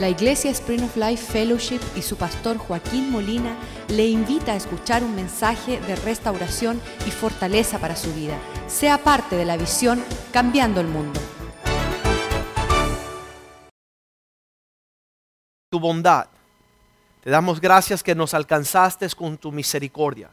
La Iglesia Spring of Life Fellowship y su pastor Joaquín Molina le invita a escuchar un mensaje de restauración y fortaleza para su vida. Sea parte de la visión Cambiando el Mundo. Tu bondad. Te damos gracias que nos alcanzaste con tu misericordia.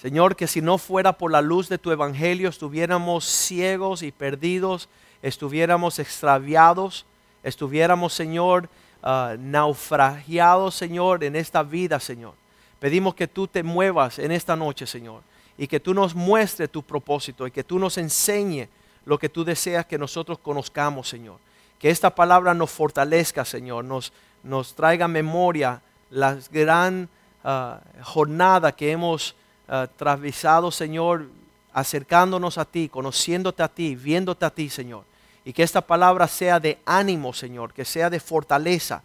Señor, que si no fuera por la luz de tu evangelio estuviéramos ciegos y perdidos, estuviéramos extraviados, estuviéramos, Señor, ah, naufragiados, Señor, en esta vida, Señor. Pedimos que tú te muevas en esta noche, Señor, y que tú nos muestres tu propósito y que tú nos enseñe lo que tú deseas que nosotros conozcamos, Señor. Que esta palabra nos fortalezca, Señor, nos, nos traiga memoria la gran ah, jornada que hemos uh, Señor, acercándonos a ti, conociéndote a ti, viéndote a ti, Señor. Y que esta palabra sea de ánimo, Señor, que sea de fortaleza,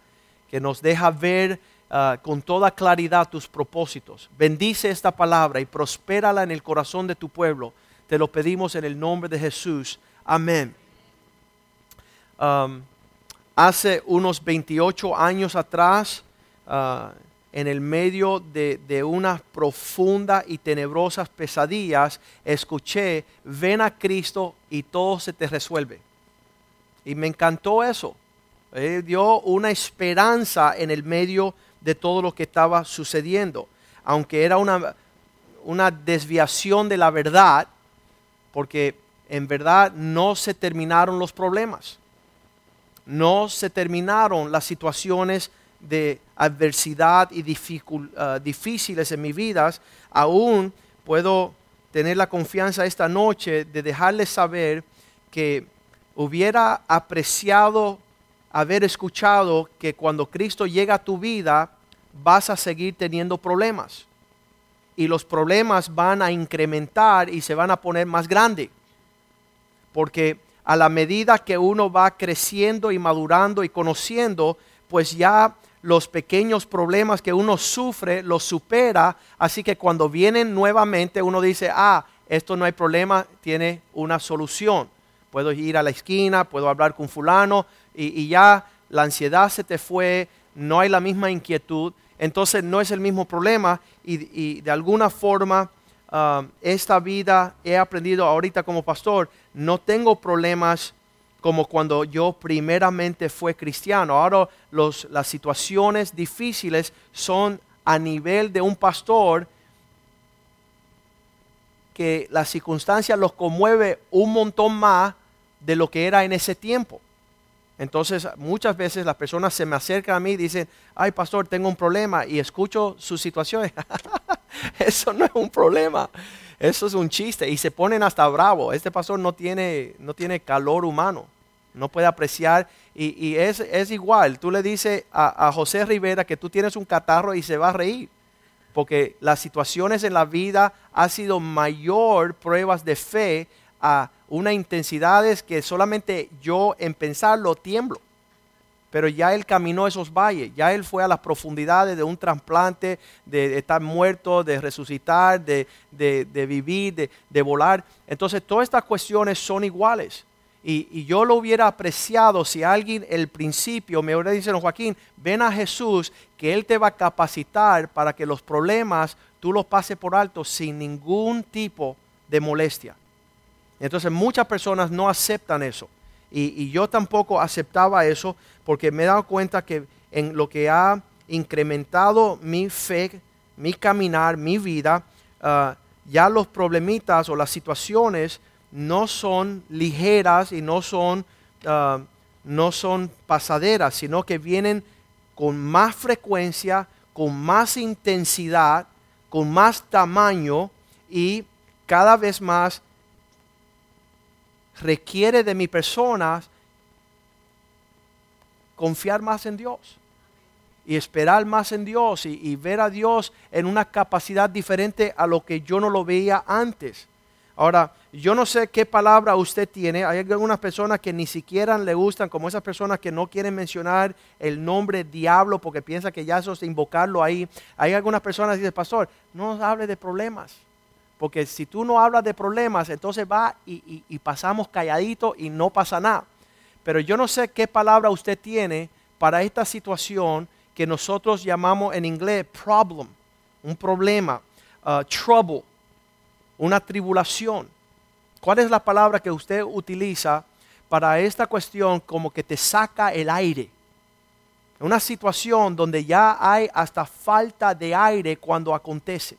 que nos deja ver ah, con toda claridad tus propósitos. Bendice esta palabra y prospérala en el corazón de tu pueblo. Te lo pedimos en el nombre de Jesús. Amén. Hace unos 28 años atrás, uh, en el medio de, de, unas profundas y tenebrosas pesadillas, escuché, ven a Cristo y todo se te resuelve. Y me encantó eso. Eh, dio una esperanza en el medio de todo lo que estaba sucediendo. Aunque era una, una desviación de la verdad, porque en verdad no se terminaron los problemas. No se terminaron las situaciones de adversidad y uh, difíciles en mi vida, aún puedo tener la confianza esta noche de dejarles saber que hubiera apreciado haber escuchado que cuando Cristo llega a tu vida vas a seguir teniendo problemas. Y los problemas van a incrementar y se van a poner más grandes. Porque a la medida que uno va creciendo y madurando y conociendo, pues ya los pequeños problemas que uno sufre los supera, así que cuando vienen nuevamente uno dice, ah, esto no hay problema, tiene una solución. Puedo ir a la esquina, puedo hablar con fulano y, ya la ansiedad se te fue, no hay la misma inquietud, entonces no es el mismo problema y, de alguna forma ah, esta vida he aprendido ahorita como pastor, no tengo problemas como cuando yo primeramente fue cristiano. Ahora las situaciones difíciles son a nivel de un pastor que la circunstancia los conmueve un montón más de lo que era en ese tiempo. Entonces muchas veces las personas se me acercan a mí y dicen, ay pastor, tengo un problema y escucho sus situaciones. Eso no es un problema, eso es un chiste y se ponen hasta bravo. Este pastor no tiene, no tiene calor humano no puede apreciar. Y, es, igual, tú le dices a, José Rivera que tú tienes un catarro y se va a reír. Porque las situaciones en la vida han sido mayor pruebas de fe a una intensidad que solamente yo en pensarlo tiemblo. Pero ya él caminó esos valles, ya él fue a las profundidades de un trasplante, de, estar muerto, de resucitar, de, de vivir, de volar. Entonces todas estas cuestiones son iguales. Y, yo lo hubiera apreciado si alguien el principio me hubiera dicho, Joaquín, ven a Jesús, que Él te va a capacitar para que los problemas tú los pases por alto sin ningún tipo de molestia. Entonces muchas personas no aceptan eso. Y, yo tampoco aceptaba eso porque me he dado cuenta que en lo que ha incrementado mi fe, mi caminar, mi vida, ah, ya los problemitas o las situaciones no son ligeras y no son, ah, no son pasaderas, sino que vienen con más frecuencia, con más intensidad, con más tamaño y cada vez más requiere de mi persona confiar más en Dios y esperar más en Dios y, ver a Dios en una capacidad diferente a lo que yo no lo veía antes. Ahora, yo no sé qué palabra usted tiene. Hay algunas personas que ni siquiera le gustan, como esas personas que no quieren mencionar el nombre diablo porque piensan que ya eso es invocarlo ahí. Hay algunas personas que dicen, pastor, no hable de problemas. Porque si tú no hablas de problemas, entonces va y, pasamos calladito y no pasa nada. Pero yo no sé qué palabra usted tiene para esta situación que nosotros llamamos en inglés problem, un problema, uh, trouble, una tribulación. ¿Cuál es la palabra que usted utiliza para esta cuestión como que te saca el aire? Una situación donde ya hay hasta falta de aire cuando acontece,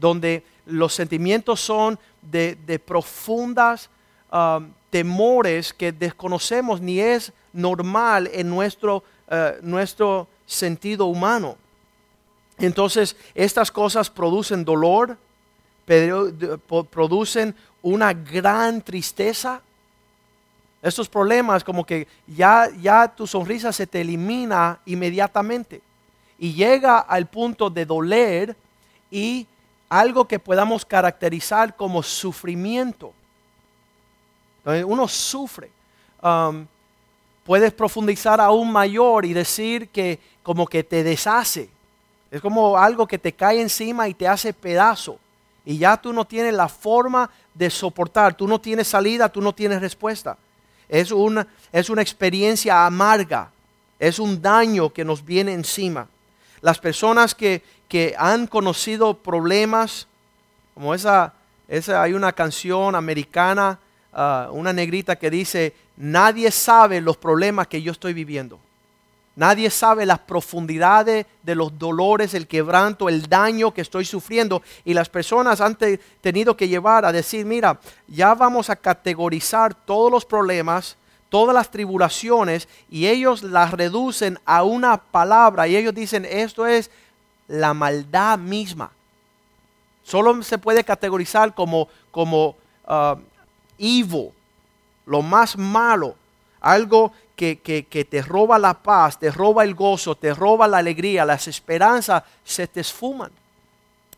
donde los sentimientos son de, profundas um, temores que desconocemos ni es normal en nuestro, uh, nuestro sentido humano. Entonces, estas cosas producen dolor, producen una gran tristeza. Estos problemas como que ya, ya tu sonrisa se te elimina inmediatamente y llega al punto de doler y algo que podamos caracterizar como sufrimiento. Uno sufre. Um, puedes profundizar aún mayor y decir que como que te deshace. Es como algo que te cae encima y te hace pedazo. Y ya tú no tienes la forma de soportar, tú no tienes salida, tú no tienes respuesta. Es una, es una experiencia amarga, es un daño que nos viene encima. Las personas que, que han conocido problemas, como esa, esa, hay una canción americana, ah, una negrita que dice, nadie sabe los problemas que yo estoy viviendo. Nadie sabe las profundidades de los dolores, el quebranto, el daño que estoy sufriendo. Y las personas han tenido que llevar a decir, mira, ya vamos a categorizar todos los problemas, todas las tribulaciones, y ellos las reducen a una palabra. Y ellos dicen, esto es la maldad misma. Solo se puede categorizar como, como uh, evil, lo más malo, algo que, te roba la paz, te roba el gozo, te roba la alegría, las esperanzas se te esfuman.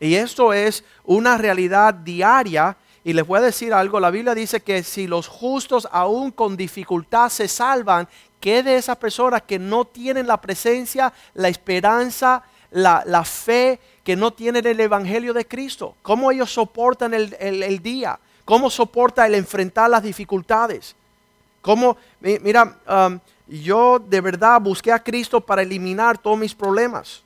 Y esto es una realidad diaria. Y les voy a decir algo, la Biblia dice que si los justos aún con dificultad se salvan, ¿qué de esas personas que no tienen la presencia, la esperanza, la, fe, que no tienen el Evangelio de Cristo? ¿Cómo ellos soportan el, el día? ¿Cómo soporta el enfrentar las dificultades? Como, mira, um, yo de verdad busqué a Cristo para eliminar todos mis problemas.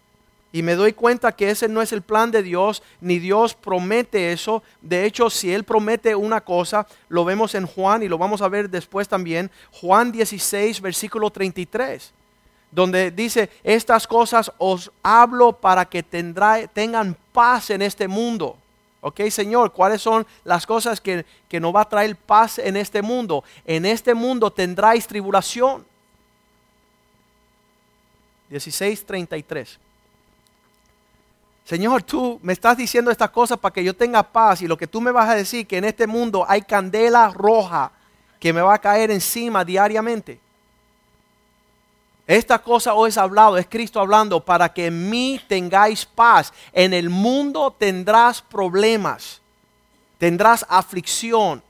Y me doy cuenta que ese no es el plan de Dios, ni Dios promete eso. De hecho, si Él promete una cosa, lo vemos en Juan y lo vamos a ver después también. Juan 16, versículo 33, donde dice, estas cosas os hablo para que tengan paz en este mundo. Ok, Señor, ¿cuáles son las cosas que, que nos va a traer paz en este mundo? En este mundo tendráis tribulación. 16:33. Señor, tú me estás diciendo estas cosas para que yo tenga paz y lo que tú me vas a decir que en este mundo hay candela roja que me va a caer encima diariamente. Esta cosa os es hablado, es Cristo hablando, para que en mí tengáis paz. En el mundo tendrás problemas, tendrás aflicción,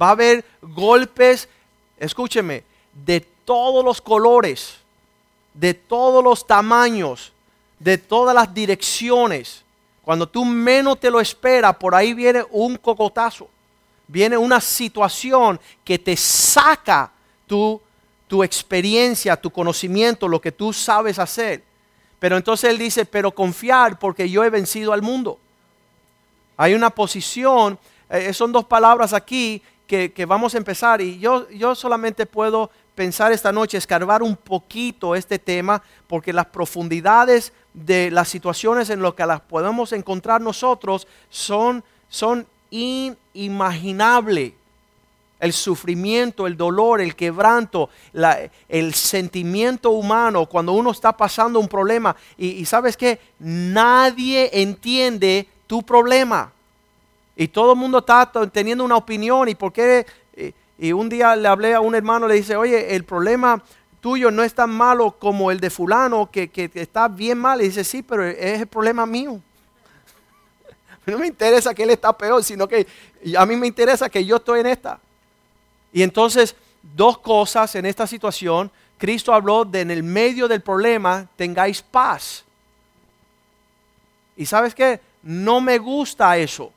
va a haber golpes, escúcheme, de todos los colores, de todos los tamaños, de todas las direcciones. Cuando tú menos te lo esperas, por ahí viene un cocotazo, viene una situación que te saca tu tu experiencia, tu conocimiento, lo que tú sabes hacer. Pero entonces él dice, pero confiar porque yo he vencido al mundo. Hay una posición, eh, son dos palabras aquí que, vamos a empezar y yo, yo solamente puedo pensar esta noche, escarbar un poquito este tema, porque las profundidades de las situaciones en las que las podemos encontrar nosotros son, son inimaginables el sufrimiento, el dolor, el quebranto, el sentimiento humano cuando uno está pasando un problema. Y, sabes que nadie entiende tu problema. Y todo el mundo está teniendo una opinión. ¿Y por qué? Y, un día le hablé a un hermano, le dice, oye, el problema tuyo no es tan malo como el de fulano, que, que está bien mal. Y dice, sí, pero es el problema mío. No me interesa que él está peor, sino que a mí me interesa que yo estoy en esta. Y entonces, dos cosas en esta situación. Cristo habló de en el medio del problema tengáis paz. Y sabes qué? No me gusta eso.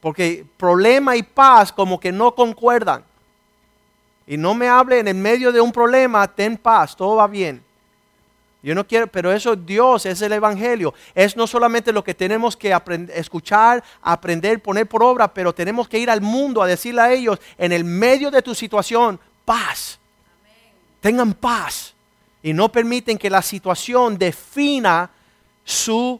Porque problema y paz como que no concuerdan. Y no me hable en el medio de un problema, ten paz, todo va bien. Yo no quiero, pero eso Dios es el Evangelio. Es no solamente lo que tenemos que escuchar, aprender, poner por obra, pero tenemos que ir al mundo a decirle a ellos, en el medio de tu situación, paz. Tengan paz. Y no permiten que la situación defina su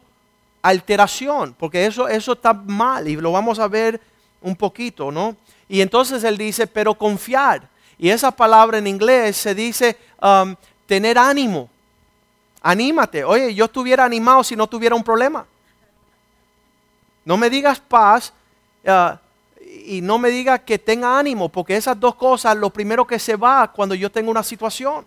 alteración, porque eso, eso está mal y lo vamos a ver un poquito, ¿no? Y entonces él dice, pero confiar. Y esa palabra en inglés se dice um, tener ánimo. Anímate. Oye, yo estuviera animado si no tuviera un problema. No me digas paz uh, y no me digas que tenga ánimo, porque esas dos cosas, lo primero que se va cuando yo tengo una situación.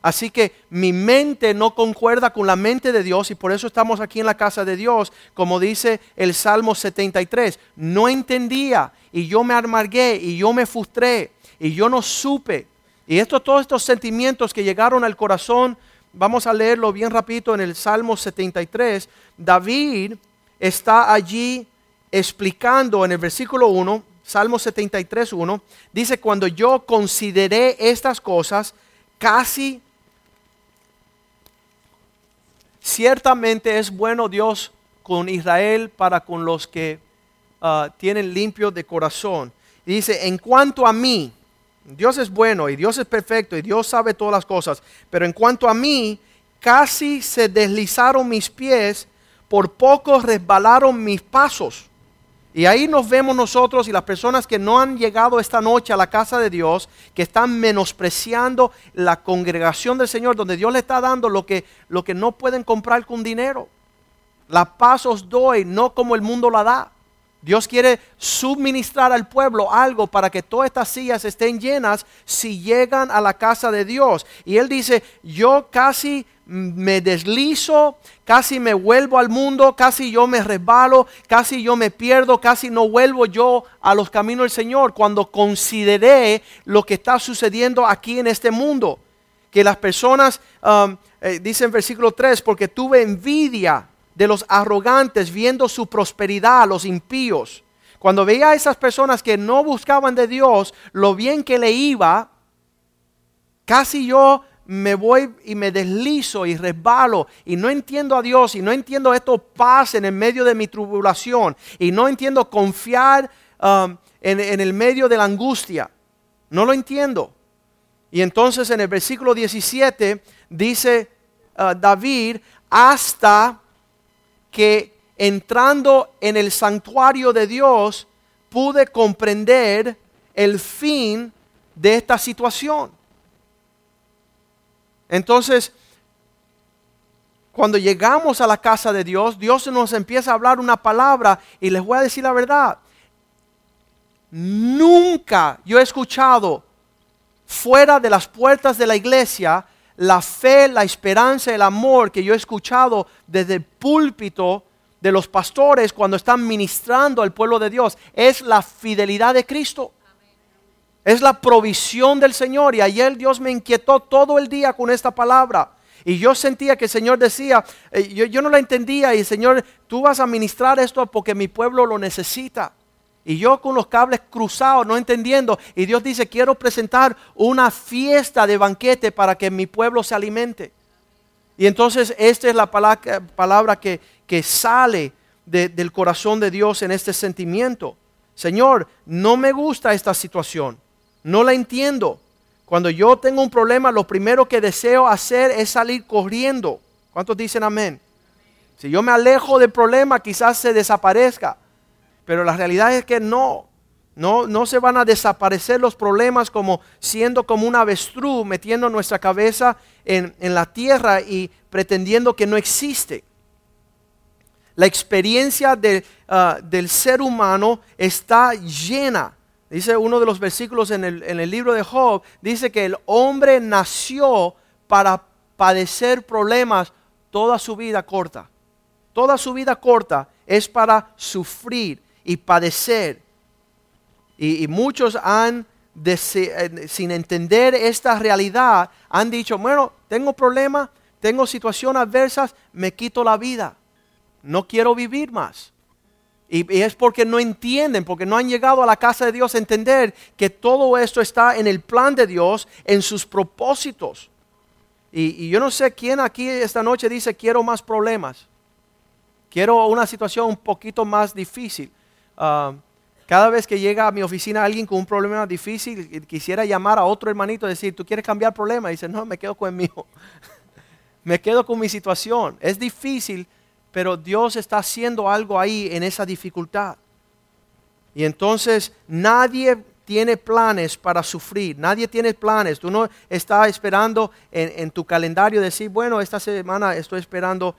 Así que mi mente no concuerda con la mente de Dios y por eso estamos aquí en la casa de Dios, como dice el Salmo 73. No entendía y yo me amargué y yo me frustré y yo no supe. Y esto, todos estos sentimientos que llegaron al corazón Vamos a leerlo bien rapidito en el Salmo 73. David está allí explicando en el versículo 1, Salmo 73, 1, dice, cuando yo consideré estas cosas, casi ciertamente es bueno Dios con Israel para con los que ah, tienen limpio de corazón. dice, en cuanto a mí, Dios es bueno y Dios es perfecto y Dios sabe todas las cosas. Pero en cuanto a mí, casi se deslizaron mis pies, por poco resbalaron mis pasos. Y ahí nos vemos nosotros y las personas que no han llegado esta noche a la casa de Dios, que están menospreciando la congregación del Señor, donde Dios le está dando lo que, lo que no pueden comprar con dinero. La paz os doy, no como el mundo la da. Dios quiere suministrar al pueblo algo para que todas estas sillas estén llenas si llegan a la casa de Dios. Y Él dice, yo casi me deslizo, casi me vuelvo al mundo, casi yo me resbalo, casi yo me pierdo, casi no vuelvo yo a los caminos del Señor cuando consideré lo que está sucediendo aquí en este mundo. Que las personas, um, eh, dice en versículo 3, porque tuve envidia de los arrogantes viendo su prosperidad, los impíos. Cuando veía a esas personas que no buscaban de Dios, lo bien que le iba, casi yo me voy y me deslizo y resbalo y no entiendo a Dios y no entiendo esto paz en el medio de mi tribulación y no entiendo confiar um, en, el medio de la angustia. No lo entiendo. Y entonces en el versículo 17 dice uh, David, hasta que entrando en el santuario de Dios pude comprender el fin de esta situación. Entonces, cuando llegamos a la casa de Dios, Dios nos empieza a hablar una palabra y les voy a decir la verdad. Nunca yo he escuchado fuera de las puertas de la iglesia la fe, la esperanza, el amor que yo he escuchado desde el púlpito de los pastores cuando están ministrando al pueblo de Dios. Es la fidelidad de Cristo. Es la provisión del Señor. Y ayer Dios me inquietó todo el día con esta palabra. Y yo sentía que el Señor decía, eh, yo, yo no la entendía, y Señor, tú vas a ministrar esto porque mi pueblo lo necesita. Y yo con los cables cruzados, no entendiendo. Y Dios dice, quiero presentar una fiesta de banquete para que mi pueblo se alimente. Y entonces esta es la palabra que, que sale del corazón de Dios en este sentimiento. Señor, no me gusta esta situación. No la entiendo. Cuando yo tengo un problema, lo primero que deseo hacer es salir corriendo. ¿Cuántos dicen amén? Si yo me alejo del problema, quizás se desaparezca. Pero la realidad es que no. No, no se van a desaparecer los problemas como siendo como un avestruz metiendo nuestra cabeza en, la tierra y pretendiendo que no existe. La experiencia ah, del ser humano está llena. Dice uno de los versículos en el, en el libro de Job, dice que el hombre nació para padecer problemas toda su vida corta. Toda su vida corta es para sufrir y padecer. Y, muchos han, eh, sin entender esta realidad, han dicho, bueno, tengo problemas, tengo situaciones adversas, me quito la vida. No quiero vivir más. Y, es porque no entienden, porque no han llegado a la casa de Dios a entender que todo esto está en el plan de Dios, en sus propósitos. Y yo no sé quién aquí esta noche dice quiero más problemas. Quiero una situación un poquito más difícil. Ah, cada vez que llega a mi oficina alguien con un problema difícil, quisiera llamar a otro hermanito y decir, ¿tú quieres cambiar problema? Y dice, no, me quedo con el mío. me quedo con mi situación. Es difícil, pero Dios está haciendo algo ahí en esa dificultad. Y entonces nadie tiene planes para sufrir, nadie tiene planes. Tú no estás esperando en, tu calendario decir, bueno, esta semana estoy esperando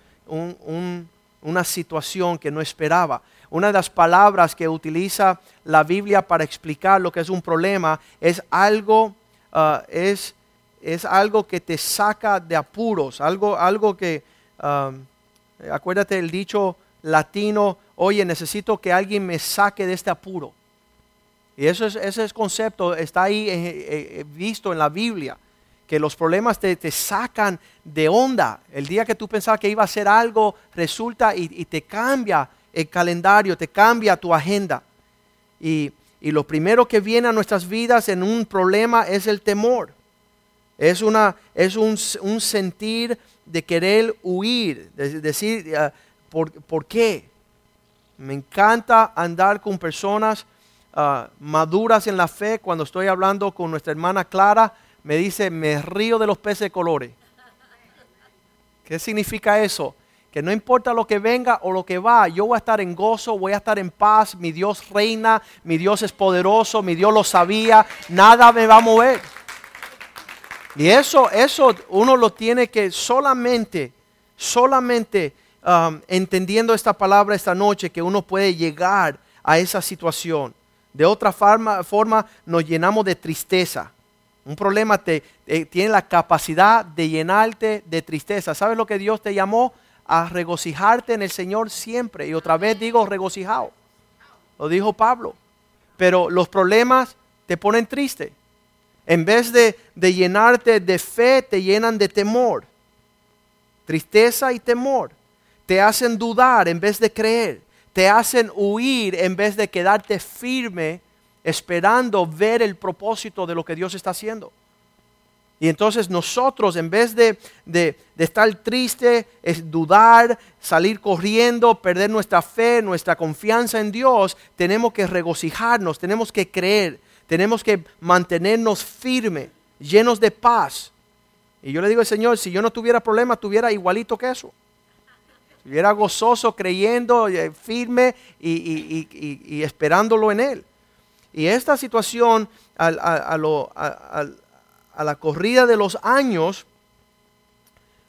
una situación que no esperaba. Una de las palabras que utiliza la Biblia para explicar lo que es un problema es algo, ah, es, es, algo que te saca de apuros, algo, algo que, ah, acuérdate el dicho latino, oye, necesito que alguien me saque de este apuro. Y eso es, ese concepto está ahí eh, eh, eh, visto en la Biblia, que los problemas te, te, sacan de onda. El día que tú pensabas que iba a hacer algo, resulta y, y te cambia el calendario, te cambia tu agenda. Y, y, lo primero que viene a nuestras vidas en un problema es el temor. Es, una, es un, un sentir de querer huir, de decir, ¿por, ¿por qué? Me encanta andar con personas Ah, maduras en la fe, cuando estoy hablando con nuestra hermana Clara, me dice, me río de los peces de colores. ¿Qué significa eso? Que no importa lo que venga o lo que va, yo voy a estar en gozo, voy a estar en paz, mi Dios reina, mi Dios es poderoso, mi Dios lo sabía, nada me va a mover. Y eso, eso uno lo tiene que solamente, solamente um, entendiendo esta palabra esta noche, que uno puede llegar a esa situación. De otra forma, forma nos llenamos de tristeza. Un problema te, tiene la capacidad de llenarte de tristeza. ¿Sabes lo que Dios te llamó? A regocijarte en el Señor siempre. Y otra vez digo regocijado. Lo dijo Pablo. Pero los problemas te ponen triste. En vez de llenarte de fe, te llenan de temor. Tristeza y temor. Te hacen dudar en vez de creer te hacen huir en vez de quedarte firme esperando ver el propósito de lo que Dios está haciendo. Y entonces nosotros, en vez de, de, estar triste, es dudar, salir corriendo, perder nuestra fe, nuestra confianza en Dios, tenemos que regocijarnos, tenemos que creer, tenemos que mantenernos firmes, llenos de paz. Y yo le digo al Señor, si yo no tuviera problemas, tuviera igualito que eso. Era gozoso, creyendo, eh, firme y, esperándolo en Él. Y esta situación, a, la corrida de los años,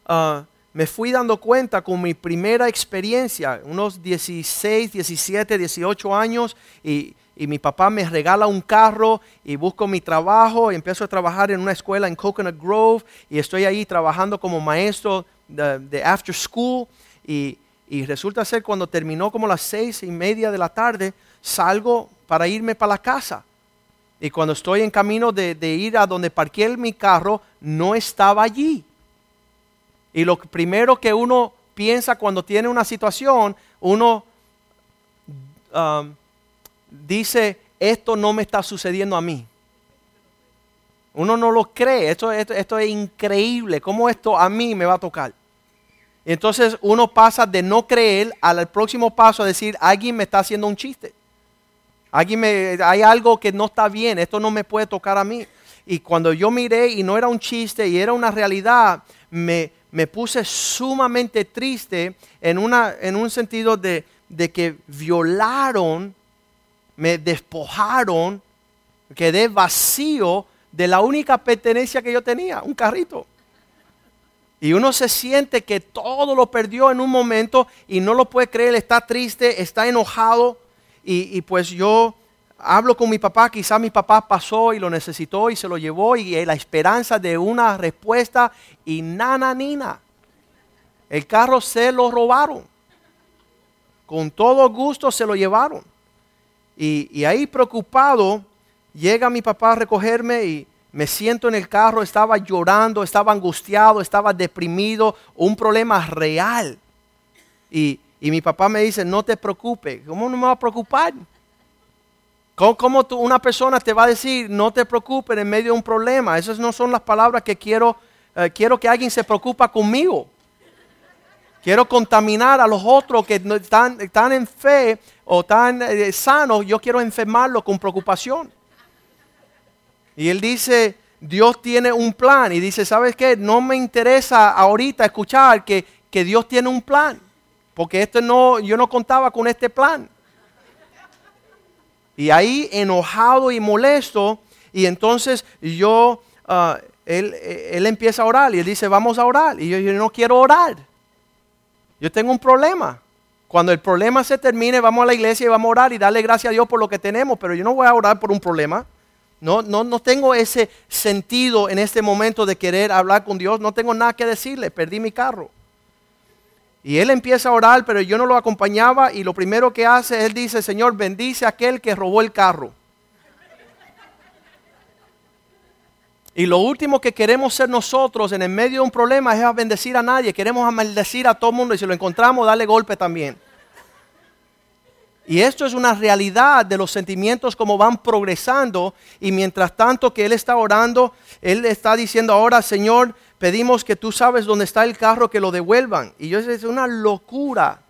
ah, me fui dando cuenta con mi primera experiencia, unos 16, 17, 18 años, y, mi papá me regala un carro y busco mi trabajo y empiezo a trabajar en una escuela en Coconut Grove y estoy ahí trabajando como maestro de after school y, resulta ser cuando terminó como las seis y media de la tarde, salgo para irme para la casa. Y cuando estoy en camino de, ir a donde parqué mi carro, no estaba allí. Y lo primero que uno piensa cuando tiene una situación, uno um, dice, esto no me está sucediendo a mí. Uno no lo cree, esto, esto, esto es increíble, ¿cómo esto a mí me va a tocar? Entonces uno pasa de no creer al próximo paso a decir, alguien me está haciendo un chiste. Hay algo que no está bien, esto no me puede tocar a mí. Y cuando yo miré y no era un chiste y era una realidad, me, me puse sumamente triste en, una, en un sentido de, de que violaron, me despojaron, quedé vacío de la única pertenencia que yo tenía, un carrito. Y uno se siente que todo lo perdió en un momento y no lo puede creer, está triste, está enojado. Y, pues yo hablo con mi papá, quizá mi papá pasó y lo necesitó y se lo llevó y la esperanza de una respuesta y nana nina. El carro se lo robaron. Con todo gusto se lo llevaron. Y, y ahí preocupado, llega mi papá a recogerme y me siento en el carro, estaba llorando, estaba angustiado, estaba deprimido, un problema real. Y, Y mi papá me dice, no te preocupes. ¿Cómo no me va a preocupar? ¿Cómo, una persona te va a decir, no te preocupes en medio de un problema? Esas no son las palabras que quiero, eh, quiero que alguien se preocupa conmigo. Quiero contaminar a los otros que están, están en fe o están eh, sanos. Yo quiero enfermarlos con preocupación. Y él dice, Dios tiene un plan. Y dice, ¿sabes qué? No me interesa ahorita escuchar que, que Dios tiene un plan. Porque esto no, yo no contaba con este plan. Y ahí enojado y molesto, y entonces yo, ah, él, él, empieza a orar y él dice, vamos a orar. Y yo, yo no quiero orar. Yo tengo un problema. Cuando el problema se termine, vamos a la iglesia y vamos a orar y darle gracias a Dios por lo que tenemos, pero yo no voy a orar por un problema. No, no, no tengo ese sentido en este momento de querer hablar con Dios. No tengo nada que decirle. Perdí mi carro. Y él empieza a orar, pero yo no lo acompañaba y lo primero que hace, él dice, Señor, bendice a aquel que robó el carro. Y lo último que queremos ser nosotros en el medio de un problema es a bendecir a nadie. Queremos maldecir a todo el mundo y si lo encontramos, darle golpe también. Y esto es una realidad de los sentimientos como van progresando. Y mientras tanto que Él está orando, Él está diciendo ahora, Señor, pedimos que tú sabes dónde está el carro, que lo devuelvan. Y yo es una locura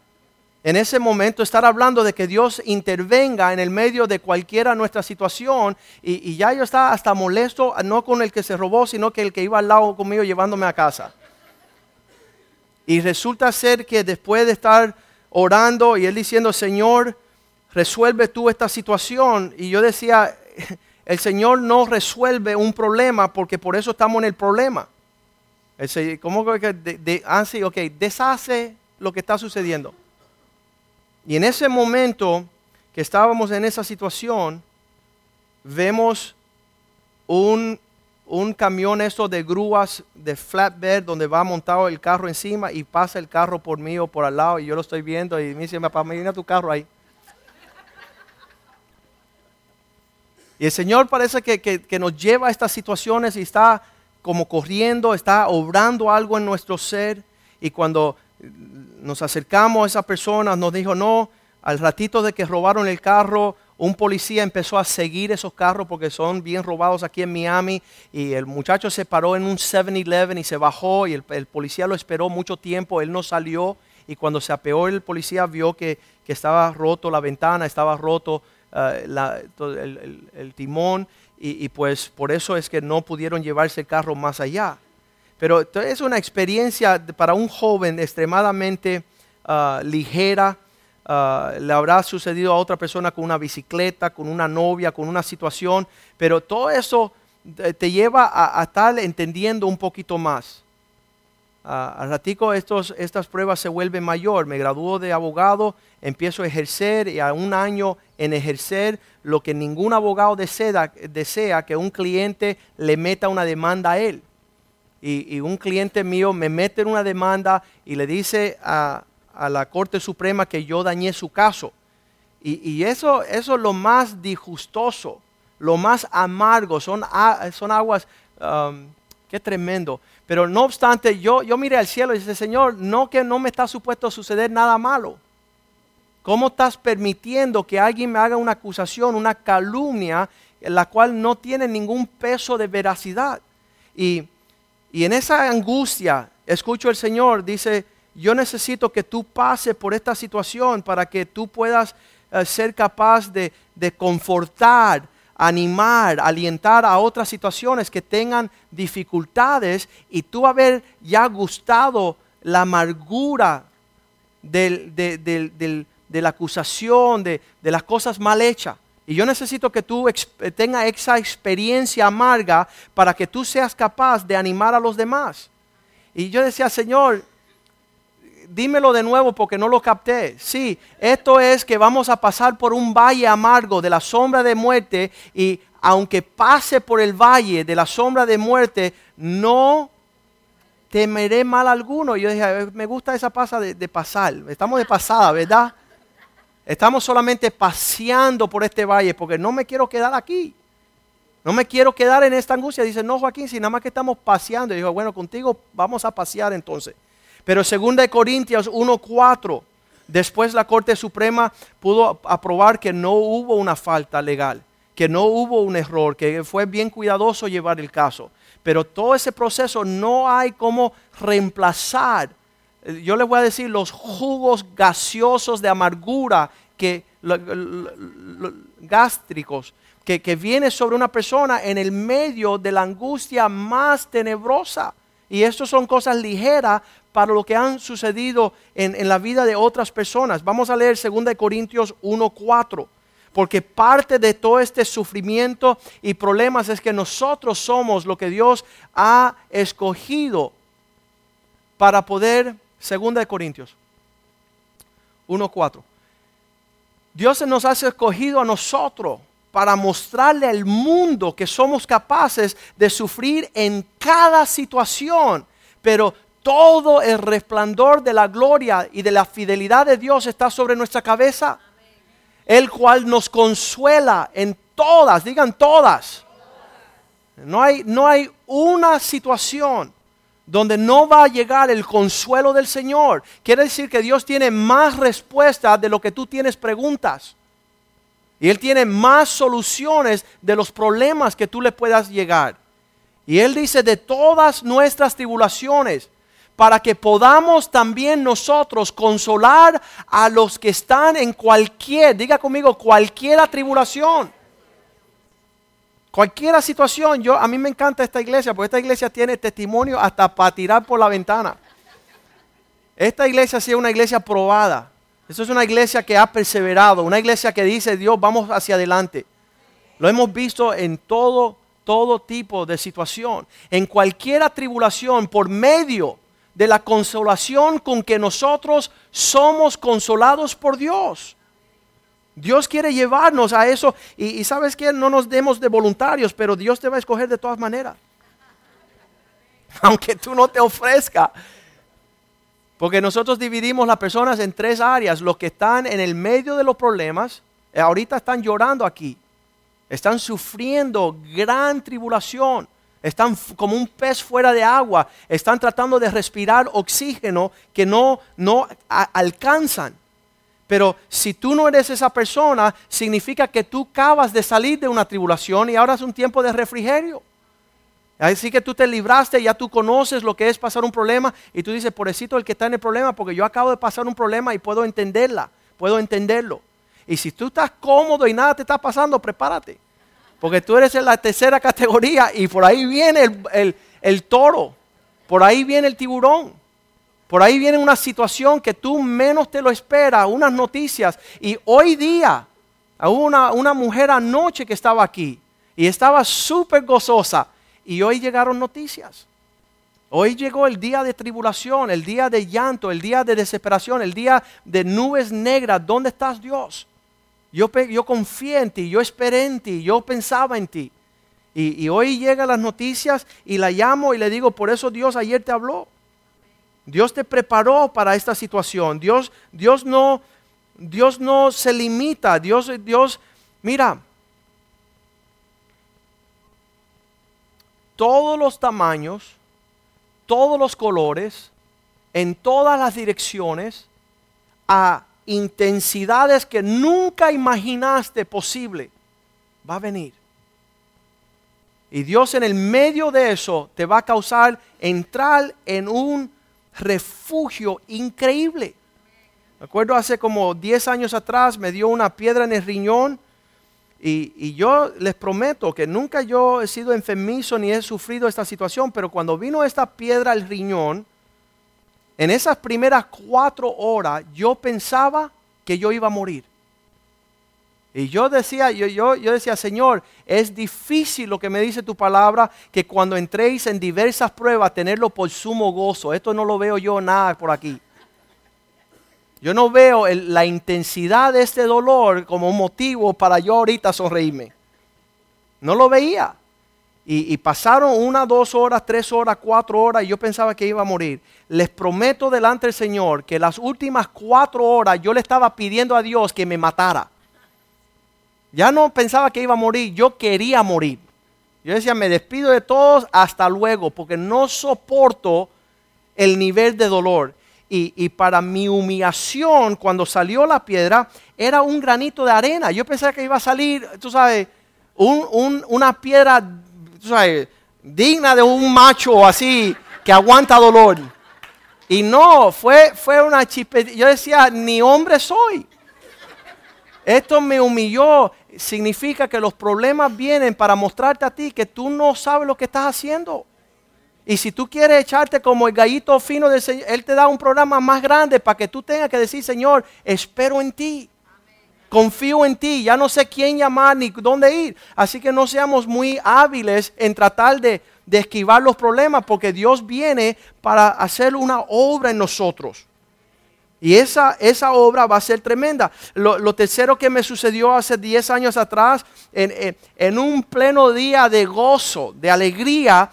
en ese momento estar hablando de que Dios intervenga en el medio de cualquiera nuestra situación. Y, y ya yo estaba hasta molesto, no con el que se robó, sino que el que iba al lado conmigo llevándome a casa. Y resulta ser que después de estar orando y él diciendo, Señor, resuelve tú esta situación. Y yo decía, el Señor no resuelve un problema porque por eso estamos en el problema. ¿Cómo que de, ah, ok, deshace lo que está sucediendo? Y en ese momento que estábamos en esa situación, vemos un, un camión esto de grúas de flatbed donde va montado el carro encima y pasa el carro por mí o por al lado y yo lo estoy viendo y me dice, papá, mira tu carro ahí. Y el Señor parece que, nos lleva a estas situaciones y está como corriendo, está obrando algo en nuestro ser. Y cuando nos acercamos a esa persona, nos dijo, no, al ratito de que robaron el carro, un policía empezó a seguir esos carros porque son bien robados aquí en Miami. Y el muchacho se paró en un 7-Eleven y se bajó y el, policía lo esperó mucho tiempo, él no salió. Y cuando se apeó el policía vio que, que estaba roto la ventana, estaba roto eh, el, timón y, pues por eso es que no pudieron llevarse el carro más allá. Pero es una experiencia para un joven extremadamente ah, ligera. Ah, le habrá sucedido a otra persona con una bicicleta, con una novia, con una situación, pero todo eso te lleva a, a estar entendiendo un poquito más. Al ratico estos, estas pruebas se vuelven mayor. Me graduó de abogado, empiezo a ejercer y a un año en ejercer lo que ningún abogado desea, desea que un cliente le meta una demanda a él. Y, un cliente mío me mete en una demanda y le dice a, la Corte Suprema que yo dañé su caso. Y, eso, eso es lo más disgustoso, lo más amargo, son, son aguas, um, qué tremendo. Pero no obstante, yo, yo miré al cielo y dije, Señor, no que no me está supuesto suceder nada malo. ¿Cómo estás permitiendo que alguien me haga una acusación, una calumnia, la cual no tiene ningún peso de veracidad? Y, y en esa angustia, escucho al Señor, dice, yo necesito que tú pases por esta situación para que tú puedas eh, ser capaz de, de confortar animar, alientar a otras situaciones que tengan dificultades y tú haber ya gustado la amargura de la acusación, de, las cosas mal hechas. Y yo necesito que tú tengas esa experiencia amarga para que tú seas capaz de animar a los demás. Y yo decía, Señor, dímelo de nuevo porque no lo capté. Sí, esto es que vamos a pasar por un valle amargo de la sombra de muerte y aunque pase por el valle de la sombra de muerte, no temeré mal alguno. Yo dije, me gusta esa pasa de, de pasar. Estamos de pasada, ¿verdad? Estamos solamente paseando por este valle porque no me quiero quedar aquí. No me quiero quedar en esta angustia. Dice, no, Joaquín, si nada más que estamos paseando. Y dijo, bueno, contigo vamos a pasear entonces. Pero 2 Corintios 1.4 Después la Corte Suprema pudo aprobar que no hubo una falta legal, que no hubo un error, que fue bien cuidadoso llevar el caso. Pero todo ese proceso no hay como reemplazar, yo les voy a decir, los jugos gaseosos de amargura que gástricos que, que viene sobre una persona en el medio de la angustia más tenebrosa. Y esto son cosas ligeras para lo que han sucedido en, la vida de otras personas. Vamos a leer 2 Corintios 1.4. Porque parte de todo este sufrimiento y problemas es que nosotros somos lo que Dios ha escogido para poder, 2 Corintios 1.4. Dios nos ha escogido a nosotros para mostrarle al mundo que somos capaces de sufrir en cada situación, pero todo el resplandor de la gloria y de la fidelidad de Dios está sobre nuestra cabeza. El cual nos consuela en todas, digan todas. No hay, no hay una situación donde no va a llegar el consuelo del Señor. Quiere decir que Dios tiene más respuestas de lo que tú tienes preguntas. Y Él tiene más soluciones de los problemas que tú le puedas llegar. Y Él dice de todas nuestras tribulaciones, para que podamos también nosotros consolar a los que están en cualquier, diga conmigo, cualquier tribulación. Cualquier situación, yo a mí me encanta esta iglesia, porque esta iglesia tiene testimonio hasta para tirar por la ventana. Esta iglesia sí es una iglesia probada. Eso es una iglesia que ha perseverado, una iglesia que dice, Dios, vamos hacia adelante. Lo hemos visto en todo, todo tipo de situación. En cualquier tribulación, por medio de la consolación con que nosotros somos consolados por Dios. Dios quiere llevarnos a eso y, sabes que no nos demos de voluntarios, pero Dios te va a escoger de todas maneras. Aunque tú no te ofrezca. Porque nosotros dividimos las personas en tres áreas. Los que están en el medio de los problemas, eh, ahorita están llorando aquí. Están sufriendo gran tribulación están como un pez fuera de agua, están tratando de respirar oxígeno que no, no alcanzan. Pero si tú no eres esa persona, significa que tú acabas de salir de una tribulación y ahora es un tiempo de refrigerio. Así que tú te libraste, ya tú conoces lo que es pasar un problema y tú dices, pobrecito el que está en el problema, porque yo acabo de pasar un problema y puedo entenderla, puedo entenderlo. Y si tú estás cómodo y nada te está pasando, prepárate. Porque tú eres en la tercera categoría y por ahí viene el, toro, por ahí viene el tiburón, por ahí viene una situación que tú menos te lo esperas, unas noticias. Y hoy día, hubo una, una mujer anoche que estaba aquí y estaba súper gozosa y hoy llegaron noticias. Hoy llegó el día de tribulación, el día de llanto, el día de desesperación, el día de nubes negras. ¿Dónde estás Dios? Yo, yo confié en ti, yo esperé en ti, yo pensaba en ti. Y, hoy llegan las noticias y la llamo y le digo, por eso Dios ayer te habló. Dios te preparó para esta situación. Dios, Dios, no, Dios no se limita. Dios, Dios, mira, todos los tamaños, todos los colores, en todas las direcciones, a intensidades que nunca imaginaste posible, va a venir. Y Dios en el medio de eso te va a causar entrar en un refugio increíble. Me acuerdo hace como 10 años atrás me dio una piedra en el riñón y, yo les prometo que nunca yo he sido enfermizo ni he sufrido esta situación, pero cuando vino esta piedra al riñón, en esas primeras cuatro horas yo pensaba que yo iba a morir. Y yo decía, yo, yo, yo decía, Señor, es difícil lo que me dice tu palabra, que cuando entréis en diversas pruebas, tenerlo por sumo gozo. Esto no lo veo yo nada por aquí. Yo no veo la intensidad de este dolor como motivo para yo ahorita sonreírme. No lo veía. Y, pasaron una, dos horas, tres horas, cuatro horas y yo pensaba que iba a morir. Les prometo delante del Señor que las últimas cuatro horas yo le estaba pidiendo a Dios que me matara. Ya no pensaba que iba a morir, yo quería morir. Yo decía, me despido de todos, hasta luego, porque no soporto el nivel de dolor. Y, para mi humillación, cuando salió la piedra, era un granito de arena. Yo pensé que iba a salir, tú sabes, un- un- una piedra, tú sabes, digna de un macho así que aguanta dolor. Y no, fue, fue una chispe. Yo decía, ni hombre soy. Esto me humilló. Significa que los problemas vienen para mostrarte a ti que tú no sabes lo que estás haciendo. Y si tú quieres echarte como el gallito fino del Señor, Él te da un programa más grande para que tú tengas que decir, Señor, espero en ti. Confío en ti, ya no sé quién llamar ni dónde ir. Así que no seamos muy hábiles en tratar de, de esquivar los problemas, porque Dios viene para hacer una obra en nosotros. Y esa, esa obra va a ser tremenda. Lo, tercero que me sucedió hace 10 años atrás, en, en- un pleno día de gozo, de alegría,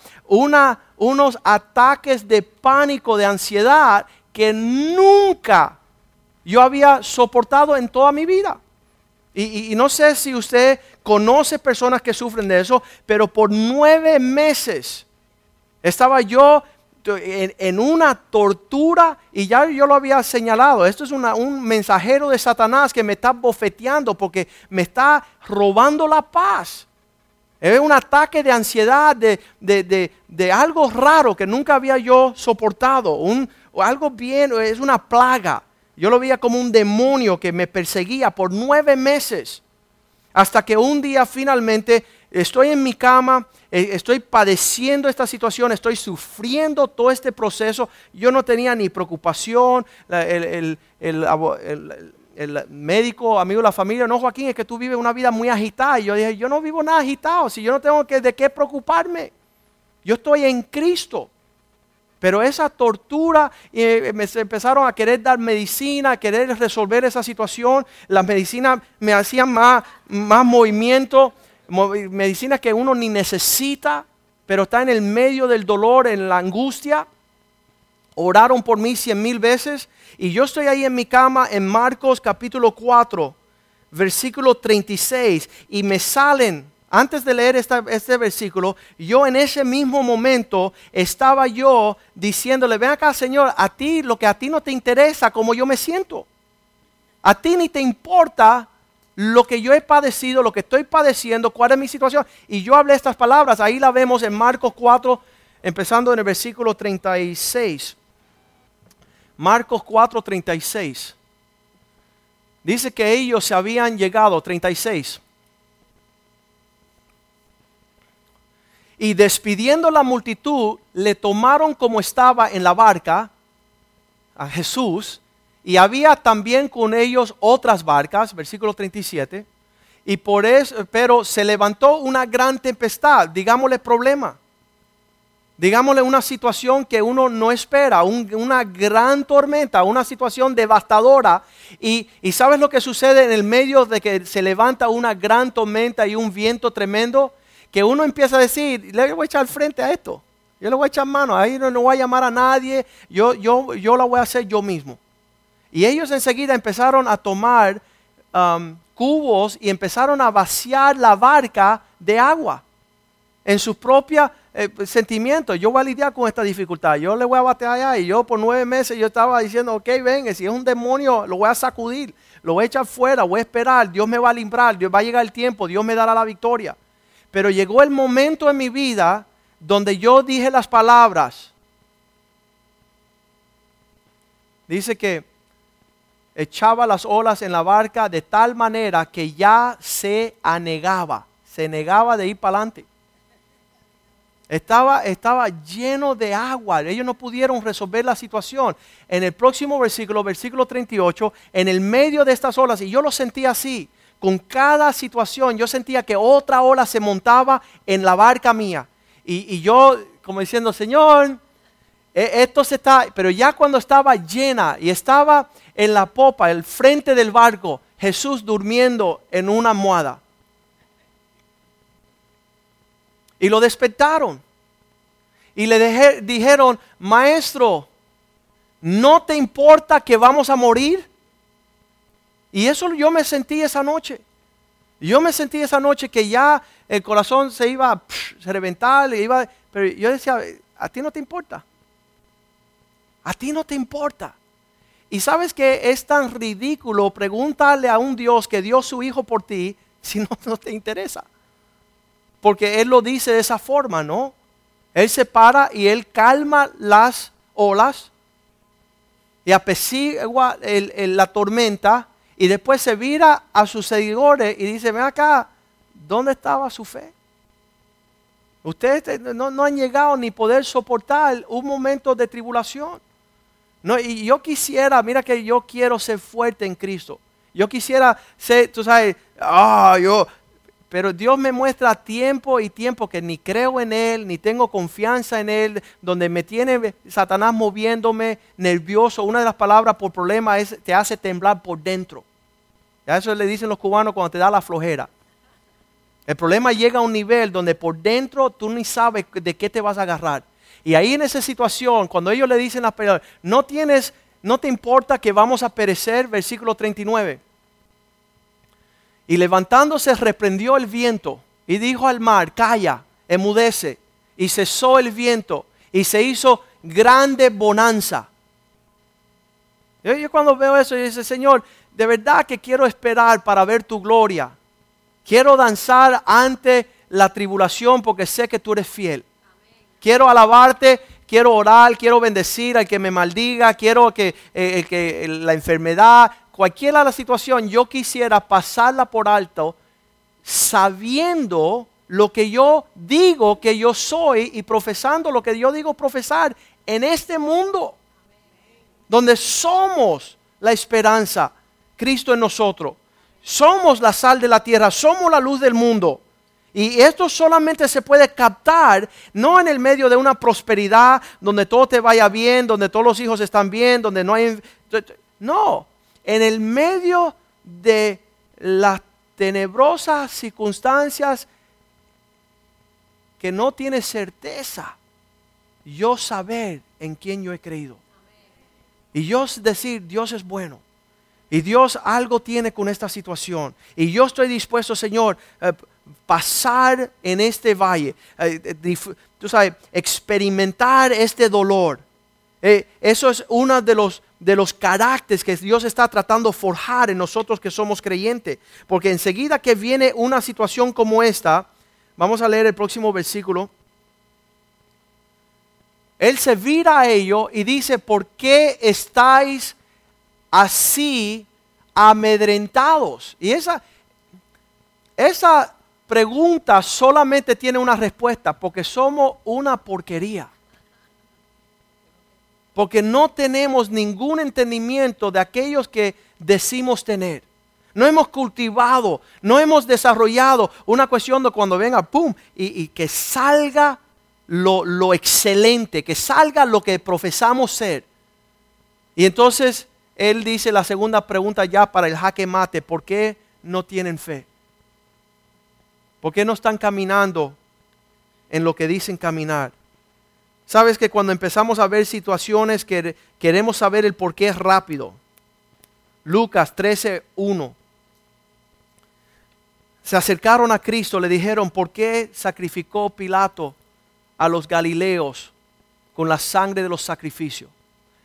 unos ataques de pánico, de ansiedad que nunca yo había soportado en toda mi vida. Y- y no sé si usted conoce personas que sufren de eso, pero por nueve meses estaba yo en, una tortura y ya yo lo había señalado. Esto es una- un mensajero de Satanás que me está bofeteando porque me está robando la paz. Es un ataque de ansiedad, de, de- de- de algo raro que nunca había yo soportado. Un, algo bien, es una plaga. Yo lo veía como un demonio que me perseguía por nueve meses. Hasta que un día finalmente estoy en mi cama, estoy padeciendo esta situación, estoy sufriendo todo este proceso. Yo no tenía ni preocupación. el, médico, amigo de la familia, no Joaquín, es que tú vives una vida muy agitada. Y yo dije, yo no vivo nada agitado, si yo no tengo que, de qué preocuparme. Yo estoy en Cristo. Pero esa tortura, eh, me empezaron a querer dar medicina, a querer resolver esa situación. Las medicinas me hacían más, más movimiento, mo- medicinas que uno ni necesita, pero está en el medio del dolor, en la angustia. Oraron por mí cien mil veces y yo estoy ahí en mi cama en Marcos capítulo 4, versículo 36 y me salen, antes de leer este versículo, yo en ese mismo momento estaba yo diciéndole, ven acá Señor, a ti lo que a ti no te interesa como yo me siento. A ti ni te importa lo que yo he padecido, lo que estoy padeciendo, cuál es mi situación. Y yo hablé estas palabras, ahí la vemos en Marcos 4, empezando en el versículo 36. Marcos 4, 36. Dice que ellos se habían llegado, 36. Y despidiendo la multitud, le tomaron como estaba en la barca a Jesús, y había también con ellos otras barcas, versículo 37, y por eso, pero se levantó una gran tempestad, digámosle problema, digámosle una situación que uno no espera, un- una gran tormenta, una situación devastadora, y, y ¿sabes lo que sucede en el medio de que se levanta una gran tormenta y un viento tremendo? Que uno empieza a decir, le voy a echar frente a esto, yo le voy a echar mano, ahí no, no voy a llamar a nadie, yo, yo, yo la voy a hacer yo mismo. Y ellos enseguida empezaron a tomar um, cubos y empezaron a vaciar la barca de agua en su propia eh, sentimiento. Yo voy a lidiar con esta dificultad. Yo le voy a batear allá. Y yo por nueve meses yo estaba diciendo, ok, ven, si es un demonio, lo voy a sacudir, lo voy a echar fuera, voy a esperar, Dios me va a librar, Dios va a llegar el tiempo, Dios me dará la victoria. Pero llegó el momento en mi vida donde yo dije las palabras. Dice que echaba las olas en la barca de tal manera que ya se anegaba, se negaba de ir para adelante. Estaba, estaba lleno de agua, ellos no pudieron resolver la situación. En el próximo versículo, versículo 38, en el medio de estas olas, y yo lo sentía así, con cada situación, yo sentía que otra ola se montaba en la barca mía. Y, y yo, como diciendo, Señor, esto se está, pero ya cuando estaba llena y estaba en la popa, el frente del barco, Jesús durmiendo en una almohada. Y lo despertaron. Y le dijeron, maestro, ¿no te importa que vamos a morir? Y eso yo me sentí esa noche. Yo me sentí esa noche que ya el corazón se iba a reventar, iba, pero yo decía, a ti no te importa. A ti no te importa. Y sabes que es tan ridículo preguntarle a un Dios que dio su hijo por ti si no, no te interesa. Porque Él lo dice de esa forma, ¿no? Él se para y Él calma las olas y apacigua la tormenta y después se vira a sus seguidores y dice, ven acá, ¿dónde estaba su fe? Ustedes no, no, han llegado ni poder soportar un momento de tribulación. No, y yo quisiera, mira que yo quiero ser fuerte en Cristo. Yo quisiera ser, tú sabes, ah, yo, pero Dios me muestra tiempo y tiempo que ni creo en Él, ni tengo confianza en Él, donde me tiene Satanás moviéndome nervioso. Una de las palabras por problema es te hace temblar por dentro. A eso le dicen los cubanos cuando te da la flojera. El problema llega a un nivel donde por dentro tú ni sabes de qué te vas a agarrar. Y ahí en esa situación, cuando ellos le dicen las palabras, no tienes, no te importa que vamos a perecer, versículo 39. Y levantándose reprendió el viento y dijo al mar, calla, emudece. Y cesó el viento y se hizo grande bonanza. Yo, cuando veo eso, yo dice, Señor, de verdad que quiero esperar para ver tu gloria. Quiero danzar ante la tribulación porque sé que tú eres fiel. Quiero alabarte, quiero orar, quiero bendecir al que me maldiga, quiero que, eh, que la enfermedad, cualquiera la situación, yo quisiera pasarla por alto sabiendo lo que yo digo que yo soy y profesando lo que yo digo profesar en este mundo, donde somos la esperanza, Cristo en nosotros. Somos la sal de la tierra, somos la luz del mundo. Y esto solamente se puede captar no en el medio de una prosperidad donde todo te vaya bien, donde todos los hijos están bien, donde no hay... No, en el medio de las tenebrosas circunstancias que no tienes certeza, yo saber en quién yo he creído. Y yo decir, Dios es bueno. Y Dios algo tiene con esta situación. Y yo estoy dispuesto, Señor, eh, pasar en este valle. Eh, eh, tú sabes, experimentar este dolor. eso es uno de los, de los caracteres que Dios está tratando de forjar en nosotros que somos creyentes. Porque enseguida que viene una situación como esta, vamos a leer el próximo versículo. Él se vira a ello y dice, ¿por qué estáis así amedrentados? Y esa, esa pregunta solamente tiene una respuesta, porque somos una porquería. Porque no tenemos ningún entendimiento de aquellos que decimos tener. No hemos cultivado, no hemos desarrollado una cuestión de cuando venga, ¡pum! Y, que salga lo, lo excelente, que salga lo que profesamos ser. Y entonces él dice la segunda pregunta ya para el jaque mate, ¿por qué no tienen fe? ¿Por qué no están caminando en lo que dicen caminar? Sabes que cuando empezamos a ver situaciones que queremos saber el por qué es rápido. Lucas 13:1. Se acercaron a Cristo, le dijeron, ¿por qué sacrificó Pilato a los galileos con la sangre de los sacrificios?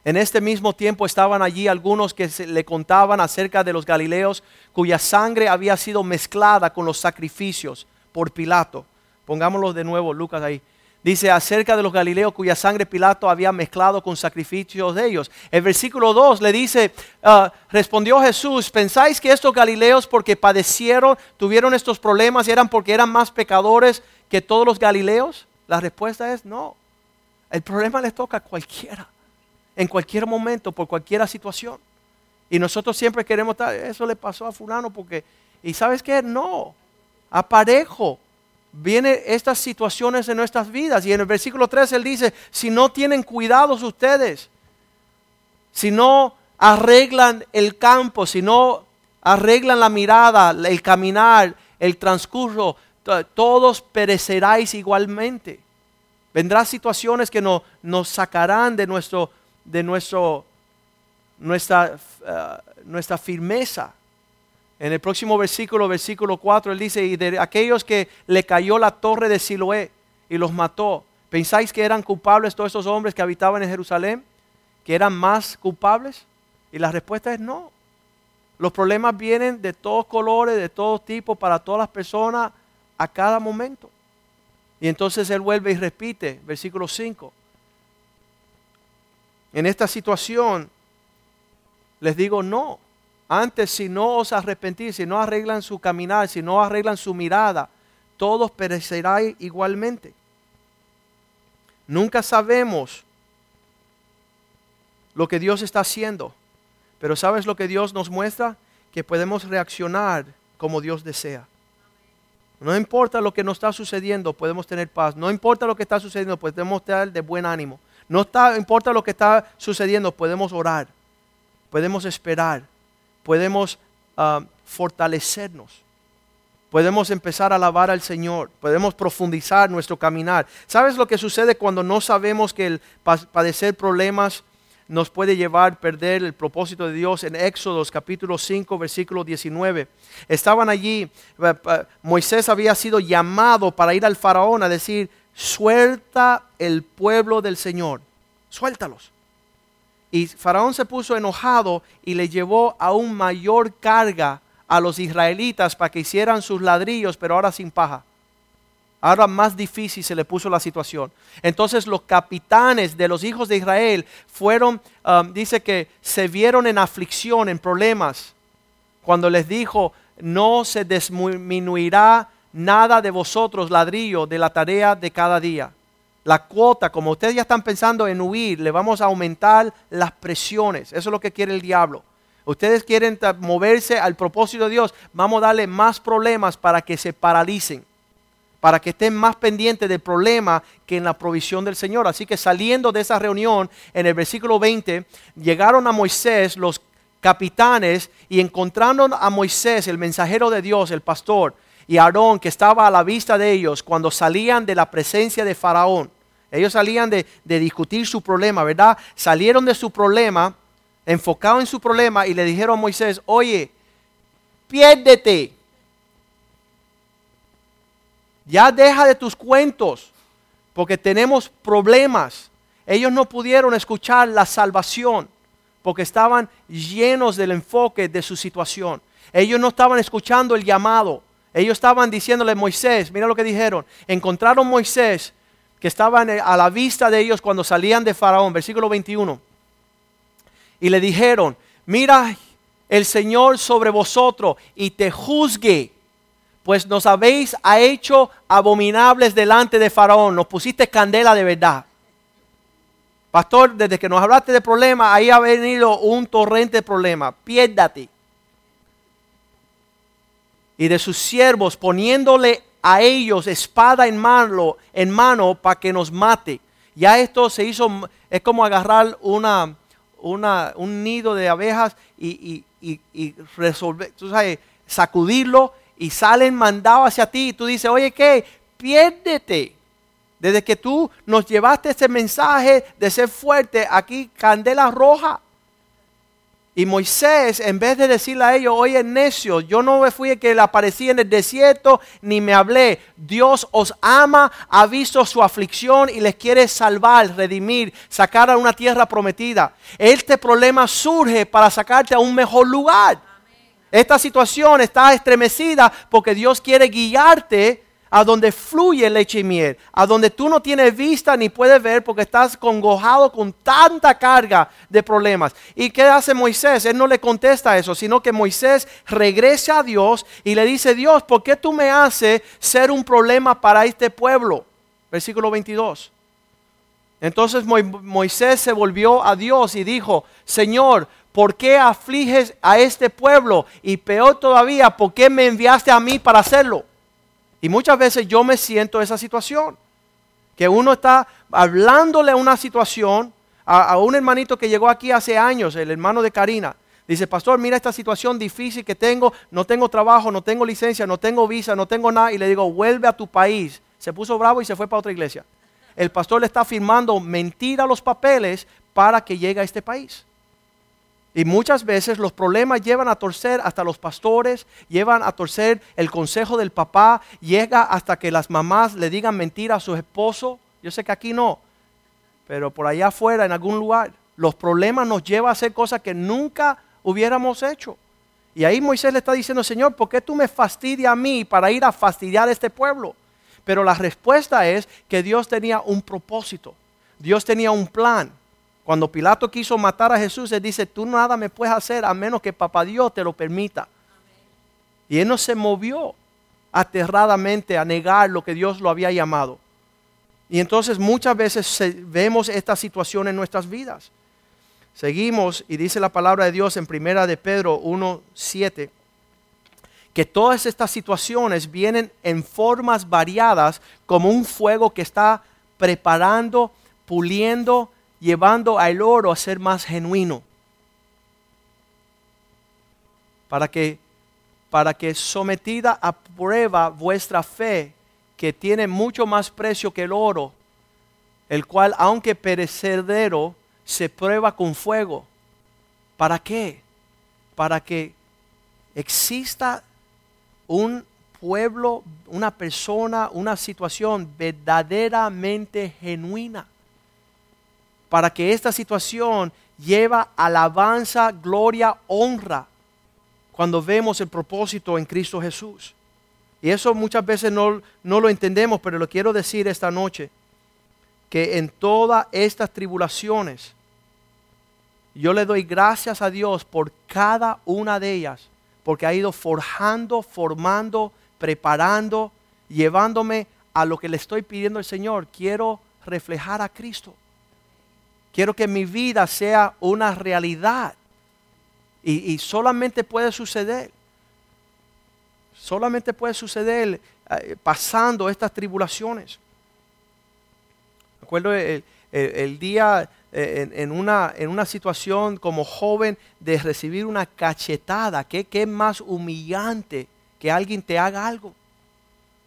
En este mismo tiempo estaban allí algunos que le contaban acerca de los galileos cuya sangre había sido mezclada con los sacrificios por Pilato. Pongámoslo de nuevo, Lucas ahí. Dice acerca de los galileos cuya sangre Pilato había mezclado con sacrificios de ellos. El versículo 2 le dice, ah, respondió Jesús, ¿pensáis que estos galileos porque padecieron, tuvieron estos problemas y eran porque eran más pecadores que todos los galileos? La respuesta es no. El problema les toca a cualquiera en cualquier momento, por cualquier situación. Y nosotros siempre queremos estar, eso le pasó a fulano porque, y sabes qué, no, aparejo. Vienen estas situaciones en nuestras vidas. Y en el versículo 3 él dice, si no tienen cuidados ustedes, si no arreglan el campo, si no arreglan la mirada, el caminar, el transcurso, todos pereceráis igualmente. Vendrán situaciones que nos sacarán de nuestro de nuestro, nuestra, eh, nuestra firmeza. En el próximo versículo, versículo 4, él dice, y de aquellos que le cayó la torre de Siloé y los mató, ¿pensáis que eran culpables todos esos hombres que habitaban en Jerusalén? ¿Que eran más culpables? Y la respuesta es no. Los problemas vienen de todos colores, de todo tipo, para todas las personas, a cada momento. Y entonces él vuelve y repite, versículo 5. En esta situación, les digo no. Antes, si no os arrepentís, si no arreglan su caminar, si no arreglan su mirada, todos perecerán igualmente. Nunca sabemos lo que Dios está haciendo, pero ¿sabes lo que Dios nos muestra? Que podemos reaccionar como Dios desea. No importa lo que nos está sucediendo, podemos tener paz. No importa lo que está sucediendo, podemos estar de buen ánimo. No importa lo que está sucediendo, podemos orar, podemos esperar, podemos ah, fortalecernos. Podemos empezar a alabar al Señor, podemos profundizar nuestro caminar. ¿Sabes lo que sucede cuando no sabemos que el padecer problemas nos puede llevar a perder el propósito de Dios en Éxodos capítulo 5 versículo 19. Estaban allí, eh, Moisés había sido llamado para ir al faraón a decir, suelta el pueblo del Señor, suéltalos. Y Faraón se puso enojado y le llevó aún mayor carga a los israelitas para que hicieran sus ladrillos, pero ahora sin paja. Ahora más difícil se le puso la situación. Entonces los capitanes de los hijos de Israel fueron, um, dice que se vieron en aflicción, en problemas, cuando les dijo, no se disminuirá nada de vosotros ladrillo de la tarea de cada día la cuota, como ustedes ya están pensando en huir, le vamos a aumentar las presiones. Eso es lo que quiere el diablo. Ustedes quieren moverse al propósito de Dios, vamos a darle más problemas para que se paralicen, para que estén más pendientes del problema que en la provisión del Señor. Así que saliendo de esa reunión, en el versículo 20, llegaron a Moisés los capitanes y encontrando a Moisés, el mensajero de Dios, el pastor, y Aarón, que estaba a la vista de ellos cuando salían de la presencia de Faraón, ellos salían de, discutir su problema, ¿verdad? Salieron de su problema, enfocados en su problema y le dijeron a Moisés, oye, piérdete. Ya deja de tus cuentos, porque tenemos problemas. Ellos no pudieron escuchar la salvación, porque estaban llenos del enfoque de su situación. Ellos no estaban escuchando el llamado. Ellos estaban diciéndole Moisés, mira lo que dijeron, encontraron Moisés que estaban a la vista de ellos cuando salían de Faraón, versículo 21. Y le dijeron, mira el Señor sobre vosotros y te juzgue, pues nos habéis hecho abominables delante de Faraón, nos pusiste candela de verdad. Pastor, desde que nos hablaste de problemas, ahí ha venido un torrente de problemas. Piérdate. Y de sus siervos poniéndole a ellos espada en mano, en mano para que nos mate. Ya esto se hizo, es como agarrar una, una, un nido de abejas y, sabes, sacudirlo y salen mandados hacia ti. Y tú dices, oye, ¿qué? Piérdete. Desde que tú nos llevaste ese mensaje de ser fuerte, aquí candela roja. Y Moisés, en vez de decirle a ellos, oye necio, yo no fui el que le aparecí en el desierto, ni me hablé. Dios os ama, ha visto su aflicción y les quiere salvar, redimir, sacar a una tierra prometida. Este problema surge para sacarte a un mejor lugar. Esta situación está estremecida porque Dios quiere guiarte a donde fluye leche y miel, a donde tú no tienes vista ni puedes ver porque estás congojado con tanta carga de problemas. ¿Y qué hace Moisés? Él no le contesta eso, sino que Moisés regresa a Dios y le dice, Dios, ¿por qué tú me haces ser un problema para este pueblo? Versículo 22. Entonces Moisés se volvió a Dios y dijo, Señor, ¿por qué afliges a este pueblo? Y peor todavía, ¿por qué me enviaste a mí para hacerlo? Y muchas veces yo me siento esa situación. Que uno está hablándole a una situación, a, un hermanito que llegó aquí hace años, el hermano de Karina. Dice, pastor, mira esta situación difícil que tengo, no tengo trabajo, no tengo licencia, no tengo visa, no tengo nada. Y le digo, vuelve a tu país. Se puso bravo y se fue para otra iglesia. El pastor le está firmando mentira los papeles para que llegue a este país. Y muchas veces los problemas llevan a torcer hasta los pastores, llevan a torcer el consejo del papá, llega hasta que las mamás le digan mentira a su esposo. Yo sé que aquí no, pero por allá afuera, en algún lugar. Los problemas nos llevan a hacer cosas que nunca hubiéramos hecho. Y ahí Moisés le está diciendo, Señor, ¿por qué tú me fastidias a mí para ir a fastidiar a este pueblo? Pero la respuesta es que Dios tenía un propósito. Dios tenía un plan. Cuando Pilato quiso matar a Jesús, él dice, tú nada me puedes hacer a menos que papá Dios te lo permita. Y él no se movió aterradamente a negar lo que Dios lo había llamado. Y entonces muchas veces vemos esta situación en nuestras vidas. Seguimos y dice la palabra de Dios en primera de Pedro 1:7 que todas estas situaciones vienen en formas variadas como un fuego que está preparando, puliendo, llevando al oro a ser más genuino. Para que para que sometida a prueba vuestra fe, que tiene mucho más precio que el oro, el cual aunque perecedero se prueba con fuego. ¿Para qué? Para que exista un pueblo, una persona, una situación verdaderamente genuina. Para que esta situación lleva alabanza, gloria, honra, cuando vemos el propósito en Cristo Jesús. Y eso muchas veces no, no lo entendemos, pero lo quiero decir esta noche, que en todas estas tribulaciones, yo le doy gracias a Dios por cada una de ellas, porque ha ido forjando, formando, preparando, llevándome a lo que le estoy pidiendo al Señor. Quiero reflejar a Cristo. Quiero que mi vida sea una realidad. Y, solamente puede suceder. Solamente puede suceder eh, pasando estas tribulaciones. Recuerdo el, el día eh, en, una, en una situación como joven de recibir una cachetada. ¿Qué, ¿Qué más humillante que alguien te haga algo?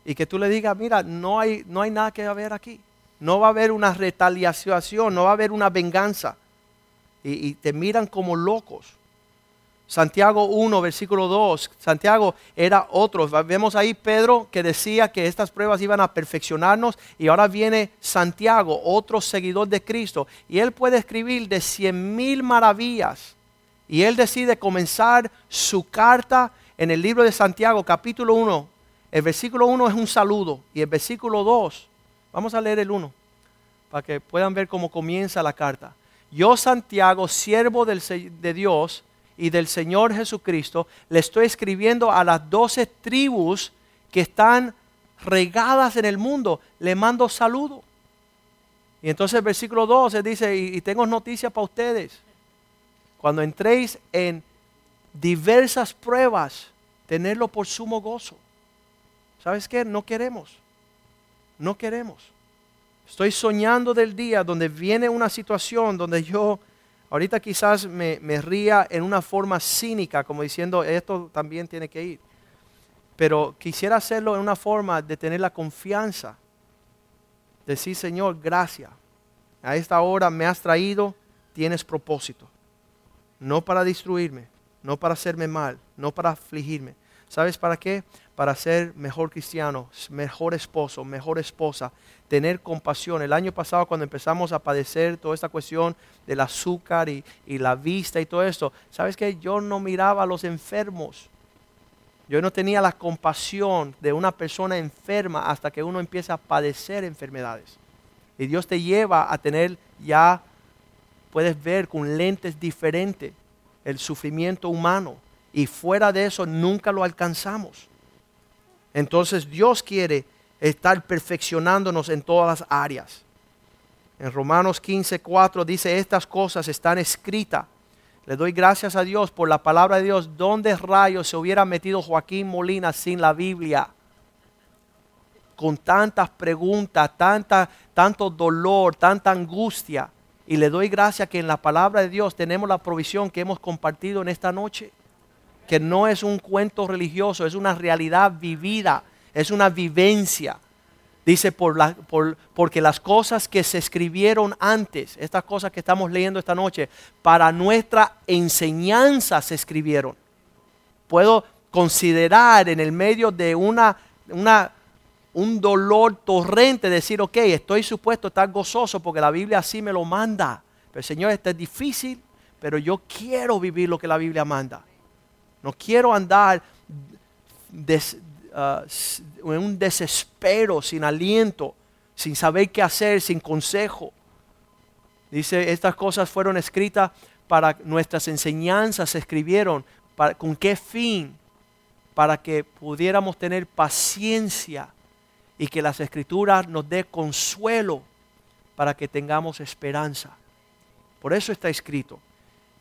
Y que tú le digas, mira, no hay, no hay nada que haber aquí. No va a haber una retaliación, no va a haber una venganza. y te miran como locos. Santiago 1, versículo 2. Santiago era otro. Vemos ahí Pedro que decía que estas pruebas iban a perfeccionarnos y ahora viene Santiago, otro seguidor de Cristo. Y él puede escribir de cien mil maravillas. Y él decide comenzar su carta en el libro de Santiago, capítulo 1. El versículo 1 es un saludo y el versículo 2, vamos a leer el 1 para que puedan ver cómo comienza la carta. Yo, Santiago, siervo de Dios, y del Señor Jesucristo, le estoy escribiendo a las doce tribus que están regadas en el mundo. Le mando saludo. Y entonces el versículo 12 dice, y, y tengo noticias para ustedes. Cuando entréis en diversas pruebas, tenerlo por sumo gozo. ¿Sabes qué? No queremos. No queremos. Estoy soñando del día donde viene una situación donde yo Ahorita quizás me, ría en una forma cínica, como diciendo, esto también tiene que ir. Pero quisiera hacerlo en una forma de tener la confianza. Decir, Señor, gracias. A esta hora me has traído, tienes propósito. No para destruirme, no para hacerme mal, no para afligirme. ¿Sabes para qué? Para ser mejor cristiano, mejor esposo, mejor esposa, tener compasión. El año pasado cuando empezamos a padecer toda esta cuestión del azúcar y, la vista y todo esto, ¿sabes que Yo no miraba a los enfermos. Yo no tenía la compasión de una persona enferma hasta que uno empieza a padecer enfermedades. Y Dios te lleva a tener ya, puedes ver con lentes diferentes el sufrimiento humano. Y fuera de eso nunca lo alcanzamos. Entonces Dios quiere estar perfeccionándonos en todas las áreas. En Romanos 15, 4 dice, estas cosas están escritas. Le doy gracias a Dios por la palabra de Dios. ¿Dónde rayos se hubiera metido Joaquín Molina sin la Biblia? Con tantas preguntas, tanta, tanto dolor, tanta angustia. Y le doy gracias que en la palabra de Dios tenemos la provisión que hemos compartido en esta noche. Que no es un cuento religioso, es una realidad vivida es una vivencia. Dice, por la, por, porque las cosas que se escribieron antes, estas cosas que estamos leyendo esta noche, para nuestra enseñanza se escribieron. Puedo considerar en el medio de una, una, un dolor torrente, decir, ok, estoy supuesto a estar gozoso porque la Biblia así me lo manda. Pero Señor, esto es difícil, pero yo quiero vivir lo que la Biblia manda. No quiero andar ah, en un desespero, sin aliento, sin saber qué hacer, sin consejo. Dice, estas cosas fueron escritas para nuestras enseñanzas, se escribieron. Para, ¿Con qué fin? Para que pudiéramos tener paciencia y que las escrituras nos dé consuelo para que tengamos esperanza. Por eso está escrito.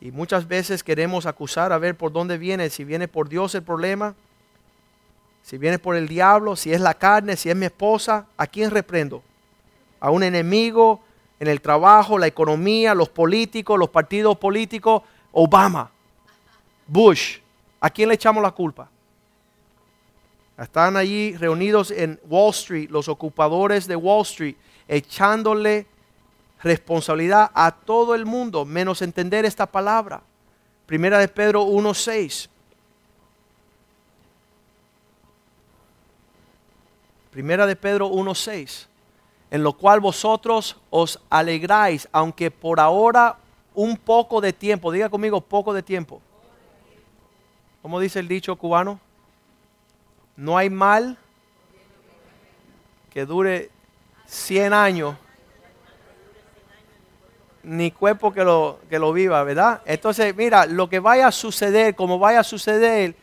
Y muchas veces queremos acusar a ver por dónde viene, si viene por Dios el problema, si viene por el diablo, si es la carne, si es mi esposa, ¿a quién reprendo? ¿A un enemigo en el trabajo, la economía, los políticos, los partidos políticos? Obama, Bush, ¿a quién le echamos la culpa? Están allí reunidos en Wall Street, los ocupadores de Wall Street, echándole responsabilidad a todo el mundo, menos entender esta palabra. Primera de Pedro 1.6. Primera de Pedro 1.6. En lo cual vosotros os alegráis, aunque por ahora un poco de tiempo, diga conmigo poco de tiempo. ¿Cómo dice el dicho cubano? No hay mal que dure 100 años ni cuerpo que lo, que lo viva, ¿verdad? Entonces, mira, lo que vaya a suceder, como vaya a suceder,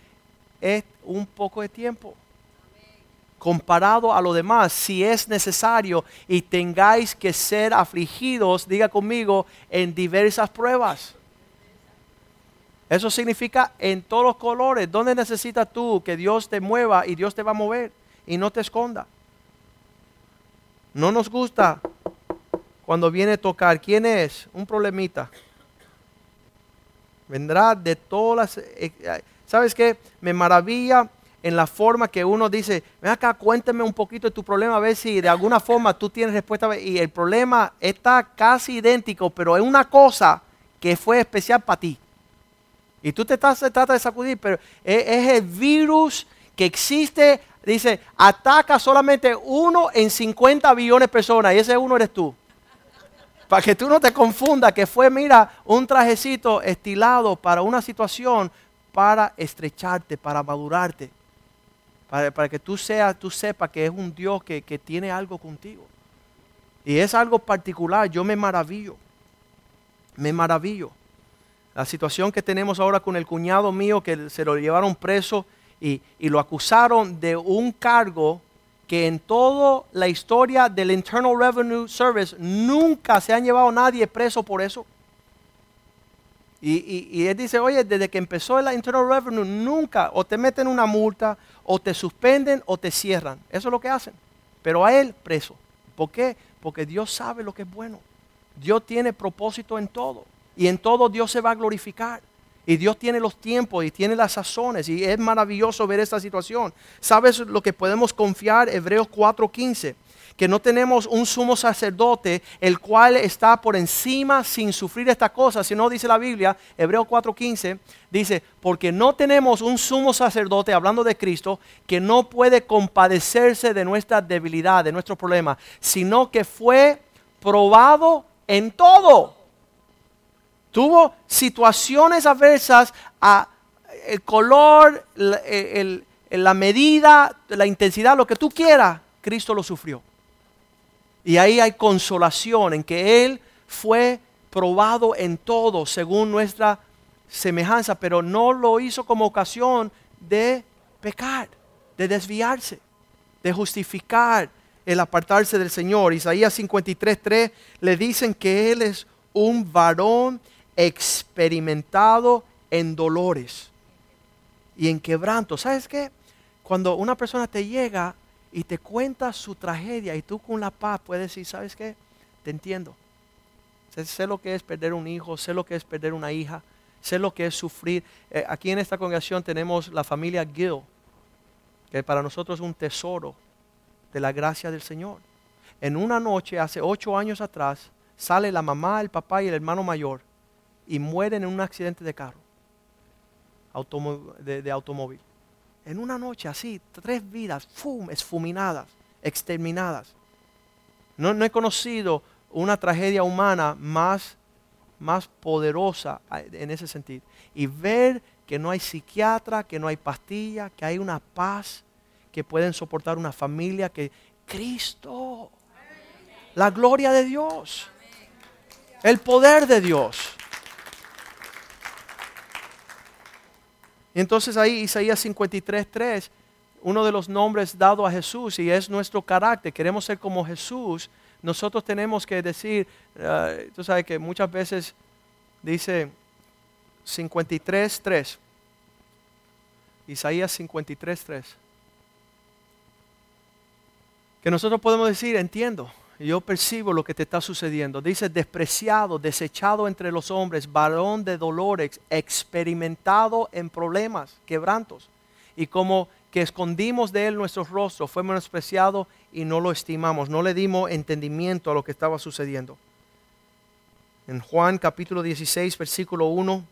es un poco de tiempo. Comparado a lo demás, si es necesario y tengáis que ser afligidos, diga conmigo, en diversas pruebas. Eso significa en todos los colores. ¿Dónde necesitas tú que Dios te mueva y Dios te va a mover y no te esconda? No nos gusta cuando viene a tocar, ¿quién es? Un problemita. Vendrá de todas las... Eh, eh, ¿Sabes qué? Me maravilla en la forma que uno dice, ven acá, cuéntame un poquito de tu problema, a ver si de alguna forma tú tienes respuesta. Y el problema está casi idéntico, pero es una cosa que fue especial para ti. Y tú te estás, tratas de sacudir, pero es, es el virus que existe, dice, ataca solamente uno en 50 billones de personas, y ese uno eres tú. Para que tú no te confundas que fue, mira, un trajecito estilado para una situación para estrecharte, para madurarte. Para, que tú, seas, tú sepas que es un Dios que, que tiene algo contigo. Y es algo particular. Yo me maravillo. Me maravillo. La situación que tenemos ahora con el cuñado mío que se lo llevaron preso y, y lo acusaron de un cargo que en toda la historia del Internal Revenue Service nunca se han llevado nadie preso por eso. Y, él dice, oye, desde que empezó el Internal Revenue, nunca o te meten una multa, o te suspenden, o te cierran. Eso es lo que hacen. Pero a él preso. ¿Por qué? Porque Dios sabe lo que es bueno. Dios tiene propósito en todo. Y en todo Dios se va a glorificar. Y Dios tiene los tiempos y tiene las sazones. Y es maravilloso ver esta situación. ¿Sabes lo que podemos confiar? Hebreos 4:15. Que no tenemos un sumo sacerdote el cual está por encima sin sufrir esta cosa. Si no dice la Biblia, Hebreos 4:15, dice, porque no tenemos un sumo sacerdote, hablando de Cristo, que no puede compadecerse de nuestra debilidad, de nuestro problema, sino que fue probado en todo Tuvo situaciones adversas a el color, la medida, la intensidad, lo que tú quieras, Cristo lo sufrió. Y ahí hay consolación en que Él fue probado en todo según nuestra semejanza, pero no lo hizo como ocasión de pecar, de desviarse, de justificar el apartarse del Señor. Isaías 53.3 le dicen que Él es un varón experimentado en dolores y en quebranto. ¿Sabes qué? Cuando una persona te llega y te cuenta su tragedia y tú con la paz puedes decir, ¿sabes qué? Te entiendo. Sé, lo que es perder un hijo, sé lo que es perder una hija, sé lo que es sufrir. Eh, aquí en esta congregación tenemos la familia Gill, que para nosotros es un tesoro de la gracia del Señor. En una noche, hace ocho años atrás, sale la mamá, el papá y el hermano mayor y mueren en un accidente de carro, de, automóvil. En una noche así, tres vidas, ¡fum!, esfuminadas, exterminadas. No, no he conocido una tragedia humana más más poderosa en ese sentido. Y ver que no hay psiquiatra, que no hay pastilla, que hay una paz, que pueden soportar una familia, que Cristo, la gloria de Dios, el poder de Dios. Entonces ahí Isaías 53.3, uno de los nombres dado a Jesús y es nuestro carácter, queremos ser como Jesús, nosotros tenemos que decir, uh, tú sabes que muchas veces dice 53.3, Isaías 53.3, que nosotros podemos decir, entiendo, yo percibo lo que te está sucediendo. Dice, despreciado, desechado entre los hombres, varón de dolores, experimentado en problemas, quebrantos. Y como que escondimos de él nuestro rostro, fue menospreciado y no lo estimamos, no le dimos entendimiento a lo que estaba sucediendo. En Juan capítulo 16, versículo 1,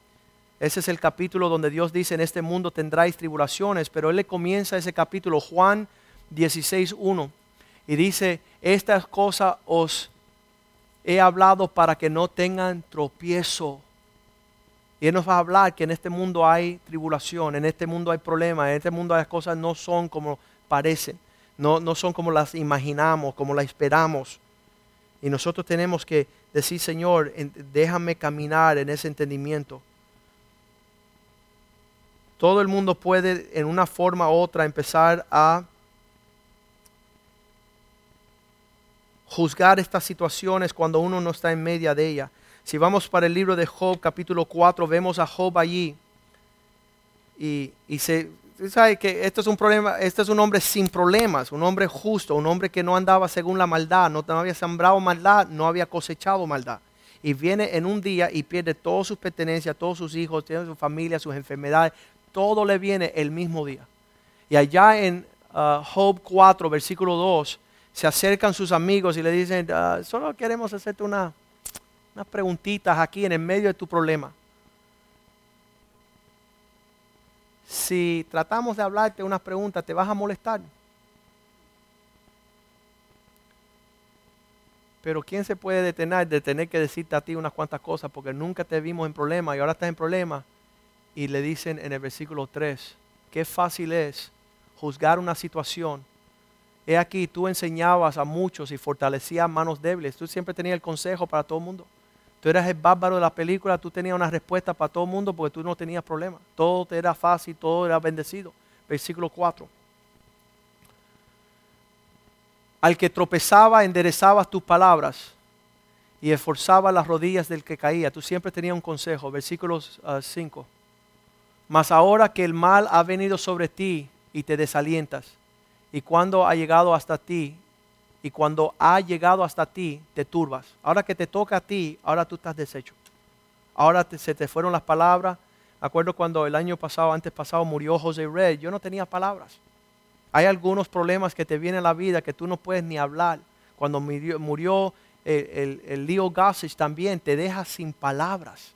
ese es el capítulo donde Dios dice, en este mundo tendráis tribulaciones, pero él le comienza ese capítulo, Juan 16, 1, y dice, estas cosas os he hablado para que no tengan tropiezo y Él nos va a hablar que en este mundo hay tribulación, en este mundo hay problemas, en este mundo las cosas no son como parecen, no, no son como las imaginamos, como las esperamos. Y nosotros tenemos que decir, Señor, déjame caminar en ese entendimiento. Todo el mundo puede en una forma u otra empezar a juzgar estas situaciones cuando uno no está en media de ella. Si vamos para el libro de Job, capítulo 4, vemos a Job allí. Y, se sabe que esto es un problema, este es un hombre sin problemas, un hombre justo, un hombre que no andaba según la maldad, no, había sembrado maldad, no había cosechado maldad. Y viene en un día y pierde todas sus pertenencias, todos sus hijos, tiene su familia, sus enfermedades, todo le viene el mismo día. Y allá en uh, Job 4, versículo 2, se acercan sus amigos y le dicen, ah, solo queremos hacerte una, unas preguntitas aquí en el medio de tu problema. Si tratamos de hablarte unas preguntas, ¿te vas a molestar? Pero ¿quién se puede detener de tener que decirte a ti unas cuantas cosas? Porque nunca te vimos en problema y ahora estás en problema. Y le dicen en el versículo 3, qué fácil es juzgar una situación. He aquí, tú enseñabas a muchos y fortalecías manos débiles. Tú siempre tenías el consejo para todo el mundo. Tú eras el bárbaro de la película, tú tenías una respuesta para todo el mundo porque tú no tenías problema. Todo te era fácil, todo era bendecido. Versículo 4. Al que tropezaba, enderezabas tus palabras y esforzaba las rodillas del que caía. Tú siempre tenías un consejo. Versículo 5. Ah, Mas ahora que el mal ha venido sobre ti y te desalientas, y cuando ha llegado hasta ti y cuando ha llegado hasta ti, te turbas. Ahora que te toca a ti, ahora tú estás deshecho. Ahora se te fueron las palabras. Acuerdo cuando el año pasado, antes pasado, murió José Red, yo no tenía palabras. Hay algunos problemas que te vienen a la vida que tú no puedes ni hablar. Cuando murió, el, Leo Gossage también, te deja sin palabras.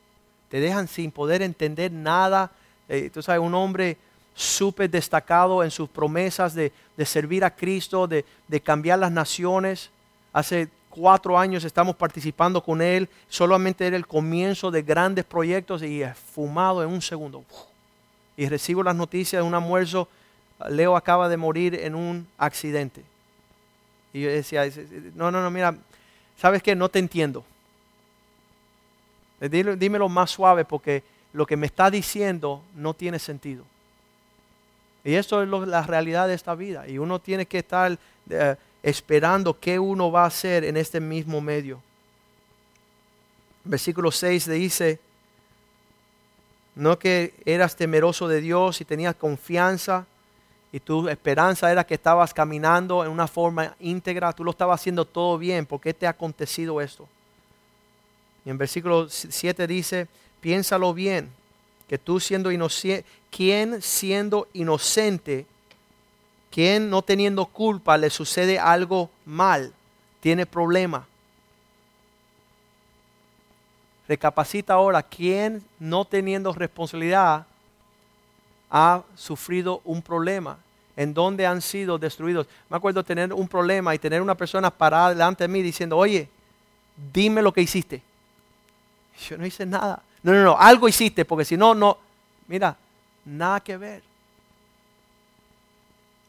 Te dejan sin poder entender nada. Eh, tú sabes, un hombre súper destacado en sus promesas de, servir a Cristo, de, cambiar las naciones. Hace cuatro años estamos participando con él. Solamente era el comienzo de grandes proyectos y es fumado en un segundo. Y recibo las noticias de un almuerzo. Leo acaba de morir en un accidente. Y yo decía, no, no, no, mira, ¿sabes qué? No te entiendo. Dímelo más suave porque lo que me está diciendo no tiene sentido. Y eso es la realidad de esta vida. Y uno tiene que estar eh, esperando qué uno va a hacer en este mismo medio. Versículo 6 dice, no que eras temeroso de Dios y tenías confianza y tu esperanza era que estabas caminando en una forma íntegra, tú lo estabas haciendo todo bien, ¿por qué te ha acontecido esto? Y en versículo 7 dice, piénsalo bien, que tú siendo inocente, quien siendo inocente, quien no teniendo culpa le sucede algo mal, tiene problema. Recapacita ahora, quien no teniendo responsabilidad ha sufrido un problema, en donde han sido destruidos. Me acuerdo tener un problema y tener una persona parada delante de mí diciendo, oye, dime lo que hiciste. Yo no hice nada. No, no, no, algo hiciste, porque si no, no. Mira, nada que ver.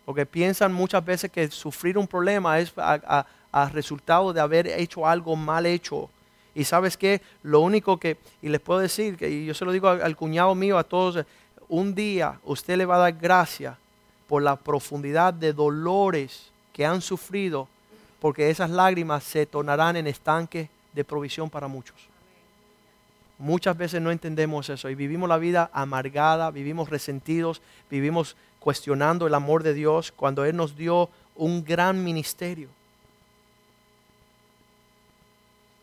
Porque piensan muchas veces que sufrir un problema es a, resultado de haber hecho algo mal hecho. Y sabes qué, lo único que, y les puedo decir, que yo se lo digo al, cuñado mío, a todos, un día usted le va a dar gracias por la profundidad de dolores que han sufrido, porque esas lágrimas se tornarán en estanques de provisión para muchos. Muchas veces no entendemos eso y vivimos la vida amargada, vivimos resentidos, vivimos cuestionando el amor de Dios cuando Él nos dio un gran ministerio.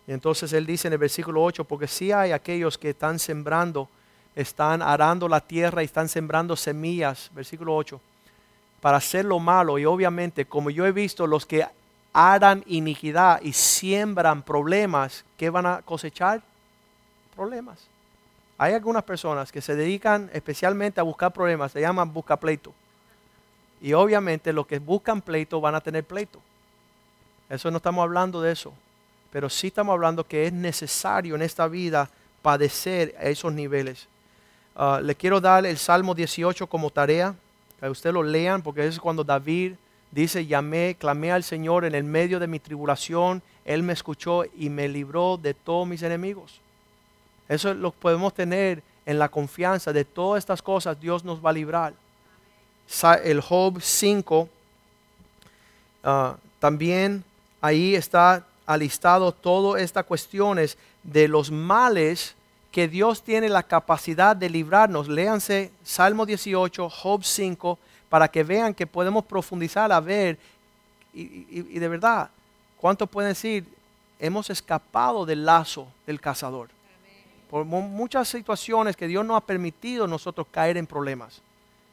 Y entonces Él dice en el versículo 8, porque si hay aquellos que están sembrando, están arando la tierra y están sembrando semillas, versículo 8, para hacer lo malo. Y obviamente, como yo he visto, los que aran iniquidad y siembran problemas, ¿qué van a cosechar? Problemas. Hay algunas personas que se dedican especialmente a buscar problemas, se llaman busca pleito. Y obviamente los que buscan pleito van a tener pleito. Eso no estamos hablando de eso. Pero sí estamos hablando que es necesario en esta vida padecer a esos niveles. Ah, le quiero dar el Salmo 18 como tarea, que ustedes lo lean, porque es cuando David dice, llamé, clamé al Señor en el medio de mi tribulación, Él me escuchó y me libró de todos mis enemigos. Eso lo podemos tener en la confianza de todas estas cosas, Dios nos va a librar. El Job 5, ah, también ahí está alistado todas estas cuestiones de los males que Dios tiene la capacidad de librarnos. Léanse Salmo 18, Job 5, para que vean que podemos profundizar a ver y, y de verdad, ¿cuánto pueden decir? Hemos escapado del lazo del cazador por muchas situaciones que Dios no ha permitido nosotros caer en problemas.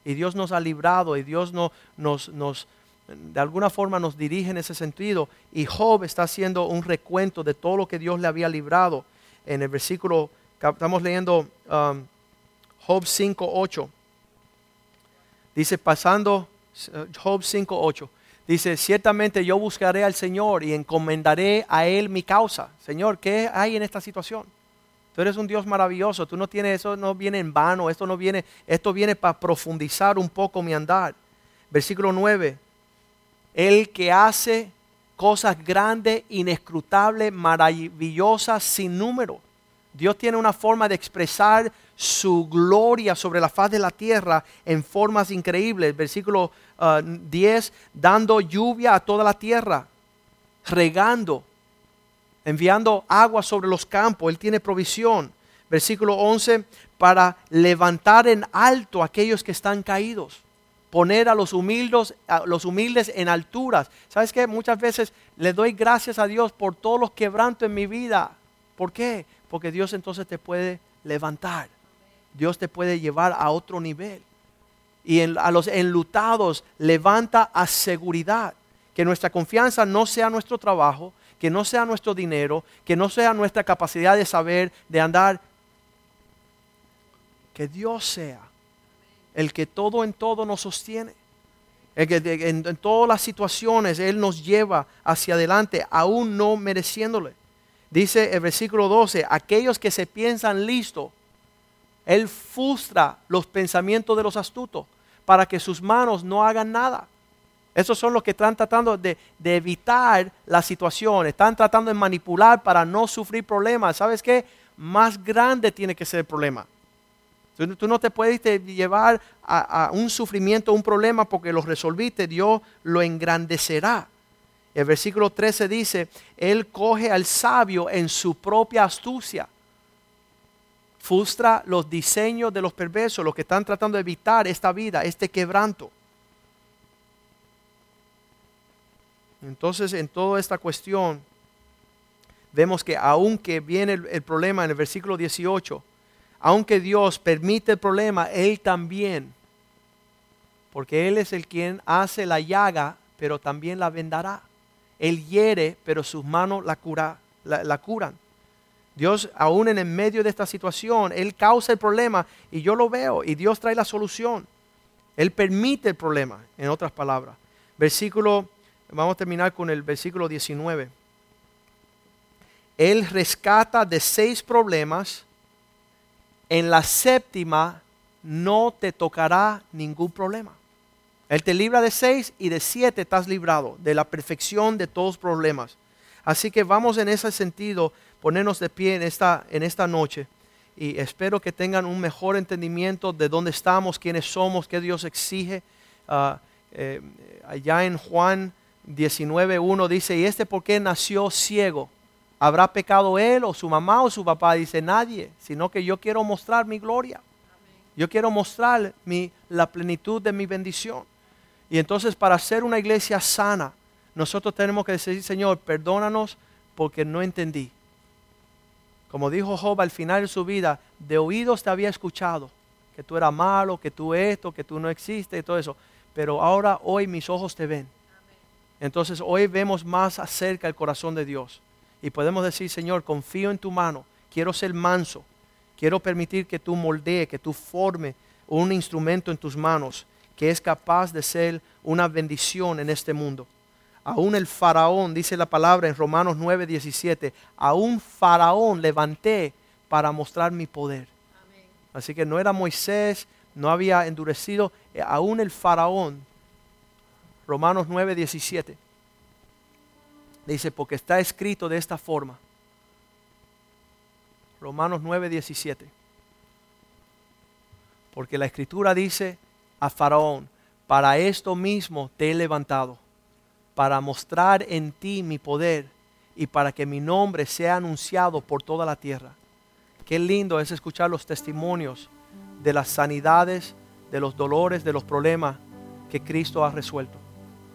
Y Dios nos ha librado y Dios no, nos, nos, de alguna forma nos dirige en ese sentido. Y Job está haciendo un recuento de todo lo que Dios le había librado. En el versículo, estamos leyendo um, Job 5.8. Dice, pasando, Job 5.8. Dice, ciertamente yo buscaré al Señor y encomendaré a Él mi causa. Señor, ¿qué hay en esta situación? Tú eres un Dios maravilloso, tú no tienes, eso no viene en vano, esto no viene, esto viene para profundizar un poco mi andar. Versículo 9, el que hace cosas grandes, inescrutables, maravillosas, sin número. Dios tiene una forma de expresar su gloria sobre la faz de la tierra en formas increíbles. Versículo 10, uh, dando lluvia a toda la tierra, regando enviando agua sobre los campos, Él tiene provisión. Versículo 11, para levantar en alto a aquellos que están caídos, poner a los humildes, a los humildes en alturas. ¿Sabes qué? Muchas veces le doy gracias a Dios por todos los quebrantos en mi vida. ¿Por qué? Porque Dios entonces te puede levantar. Dios te puede llevar a otro nivel. Y a los enlutados levanta a seguridad. Que nuestra confianza no sea nuestro trabajo, que no sea nuestro dinero, que no sea nuestra capacidad de saber, de andar. Que Dios sea el que todo en todo nos sostiene. El que en, todas las situaciones Él nos lleva hacia adelante, aún no mereciéndole. Dice el versículo 12, aquellos que se piensan listos, Él frustra los pensamientos de los astutos para que sus manos no hagan nada. Esos son los que están tratando de, evitar la situación, están tratando de manipular para no sufrir problemas. ¿Sabes qué? Más grande tiene que ser el problema. Tú, no te puedes llevar a, a, un sufrimiento, un problema porque lo resolviste, Dios lo engrandecerá. El versículo 13 dice, Él coge al sabio en su propia astucia. Frustra los diseños de los perversos, los que están tratando de evitar esta vida, este quebranto. Entonces, en toda esta cuestión, vemos que aunque viene el, problema en el versículo 18, aunque Dios permite el problema, Él también, porque Él es el quien hace la llaga, pero también la vendará. Él hiere, pero sus manos la, cura, la, curan. Dios, aún en el medio de esta situación, Él causa el problema y yo lo veo y Dios trae la solución. Él permite el problema, en otras palabras. Versículo Vamos a terminar con el versículo 19. Él rescata de seis problemas. En la séptima no te tocará ningún problema. Él te libra de seis y de siete estás librado de la perfección de todos problemas. Así que vamos en ese sentido, ponernos de pie en esta, en esta noche y espero que tengan un mejor entendimiento de dónde estamos, quiénes somos, qué Dios exige. Ah, eh, allá en Juan 19.1 dice, ¿y este por qué nació ciego? ¿Habrá pecado él o su mamá o su papá? Dice nadie, sino que yo quiero mostrar mi gloria. Yo quiero mostrar mi, la plenitud de mi bendición. Y entonces para ser una iglesia sana, nosotros tenemos que decir, Señor, perdónanos porque no entendí. Como dijo Job al final de su vida, de oídos te había escuchado, que tú eras malo, que tú esto, que tú no existes y todo eso. Pero ahora, hoy mis ojos te ven. Entonces hoy vemos más acerca el corazón de Dios. Y podemos decir, Señor, confío en tu mano, quiero ser manso, quiero permitir que tú moldee, que tú forme un instrumento en tus manos que es capaz de ser una bendición en este mundo. Aún el faraón, dice la palabra en Romanos 9, 17, aún faraón levanté para mostrar mi poder. Así que no era Moisés, no había endurecido, eh, aún el faraón, Romanos 9, 17, dice, porque está escrito de esta forma. Romanos 9, 17. Porque la escritura dice, a Faraón, para esto mismo te he levantado, para mostrar en ti mi poder y para que mi nombre sea anunciado por toda la tierra. Qué lindo es escuchar los testimonios de las sanidades, de los dolores, de los problemas que Cristo ha resuelto.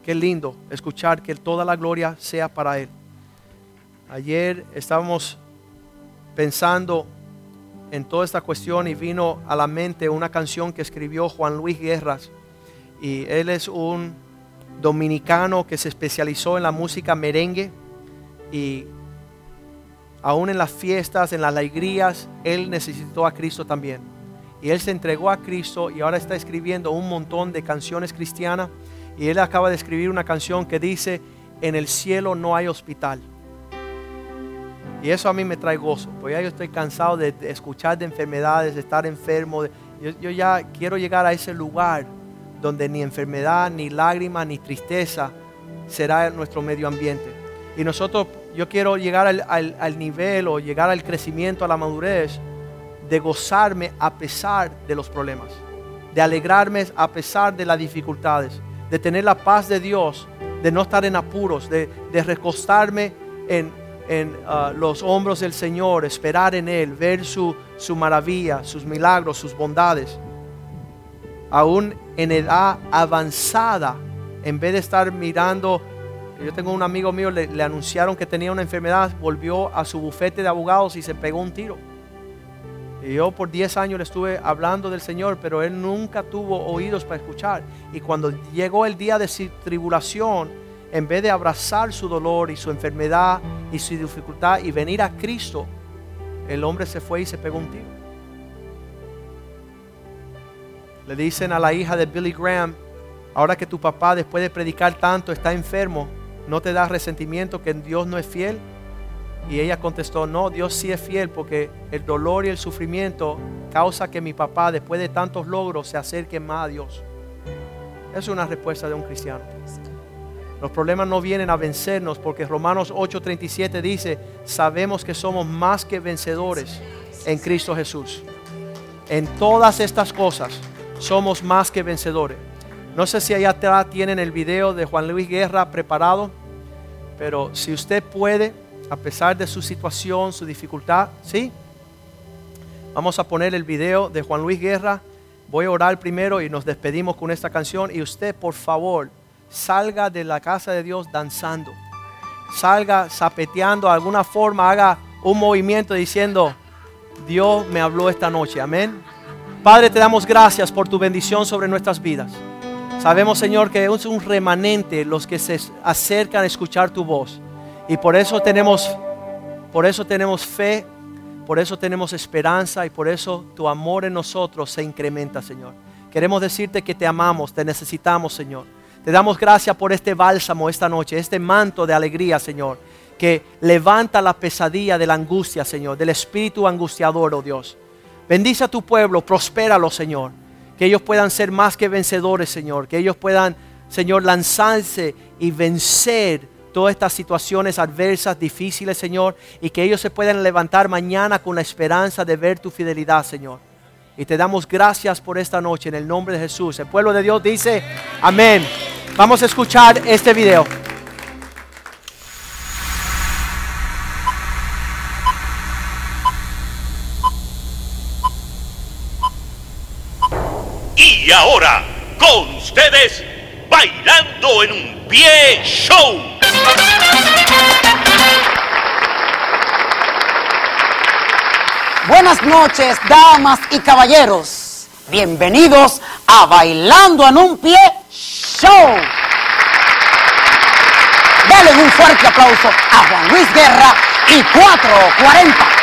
Qué lindo escuchar que toda la gloria sea para Él. Ayer estábamos pensando en toda esta cuestión y vino a la mente una canción que escribió Juan Luis Guerras. Y él es un dominicano que se especializó en la música merengue y aún en las fiestas, en las alegrías, él necesitó a Cristo también. Y él se entregó a Cristo y ahora está escribiendo un montón de canciones cristianas. Y él acaba de escribir una canción que dice, en el cielo no hay hospital y eso a mí me trae gozo, porque ya yo estoy cansado de, escuchar de enfermedades, de estar enfermo. yo, ya quiero llegar a ese lugar donde ni enfermedad, ni lágrima, ni tristeza será nuestro medio ambiente. Y nosotros, yo quiero llegar al, al nivel o llegar al crecimiento, a la madurez, de gozarme a pesar de los problemas, de alegrarme a pesar de las dificultades, de tener la paz de Dios, de no estar en apuros, de, de recostarme en, en uh, los hombros del Señor, esperar en Él, ver su, su maravilla, sus milagros, sus bondades. Aún en edad avanzada, en vez de estar mirando, yo tengo un amigo mío, le anunciaron que tenía una enfermedad, volvió a su bufete de abogados y se pegó un tiro. Y yo por 10 años le estuve hablando del Señor, pero él nunca tuvo oídos para escuchar. Y cuando llegó el día de su tribulación, en vez de abrazar su dolor y su enfermedad y su dificultad y venir a Cristo, el hombre se fue y se pegó un tiro. Le dicen a la hija de Billy Graham, ahora que tu papá después de predicar tanto está enfermo, ¿no te da resentimiento que Dios no es fiel? Y ella contestó, no, Dios sí es fiel porque el dolor y el sufrimiento causa que mi papá después de tantos logros se acerque más a Dios. Es una respuesta de un cristiano. Los problemas no vienen a vencernos porque Romanos 8:37 dice, sabemos que somos más que vencedores en Cristo Jesús. En todas estas cosas somos más que vencedores. No sé si allá atrás tienen el video de Juan Luis Guerra preparado, pero si usted puede, a pesar de su situación, su dificultad, ¿sí? Vamos a poner el video de Juan Luis Guerra. Voy a orar primero y nos despedimos con esta canción. Y usted, por favor, salga de la casa de Dios danzando. Salga zapeteando, de alguna forma haga un movimiento diciendo, Dios me habló esta noche. Amén. Padre, te damos gracias por tu bendición sobre nuestras vidas. Sabemos, Señor, que es un remanente los que se acercan a escuchar tu voz. Y por eso tenemos, por eso tenemos fe, por eso tenemos esperanza y por eso tu amor en nosotros se incrementa, Señor. Queremos decirte que te amamos, te necesitamos, Señor. Te damos gracias por este bálsamo esta noche, este manto de alegría, Señor, que levanta la pesadilla de la angustia, Señor, del espíritu angustiador, oh Dios. Bendice a tu pueblo, prospéralo, Señor. Que ellos puedan ser más que vencedores, Señor. Que ellos puedan, Señor, lanzarse y vencer todas estas situaciones adversas, difíciles, Señor. Y que ellos se puedan levantar mañana con la esperanza de ver tu fidelidad, Señor. Y te damos gracias por esta noche en el nombre de Jesús. El pueblo de Dios dice, amén. Vamos a escuchar este video. Y ahora, con ustedes, bailando en un pie show. Buenas noches, damas y caballeros. Bienvenidos a Bailando en un Pie Show. Dale un fuerte aplauso a Juan Luis Guerra y 440.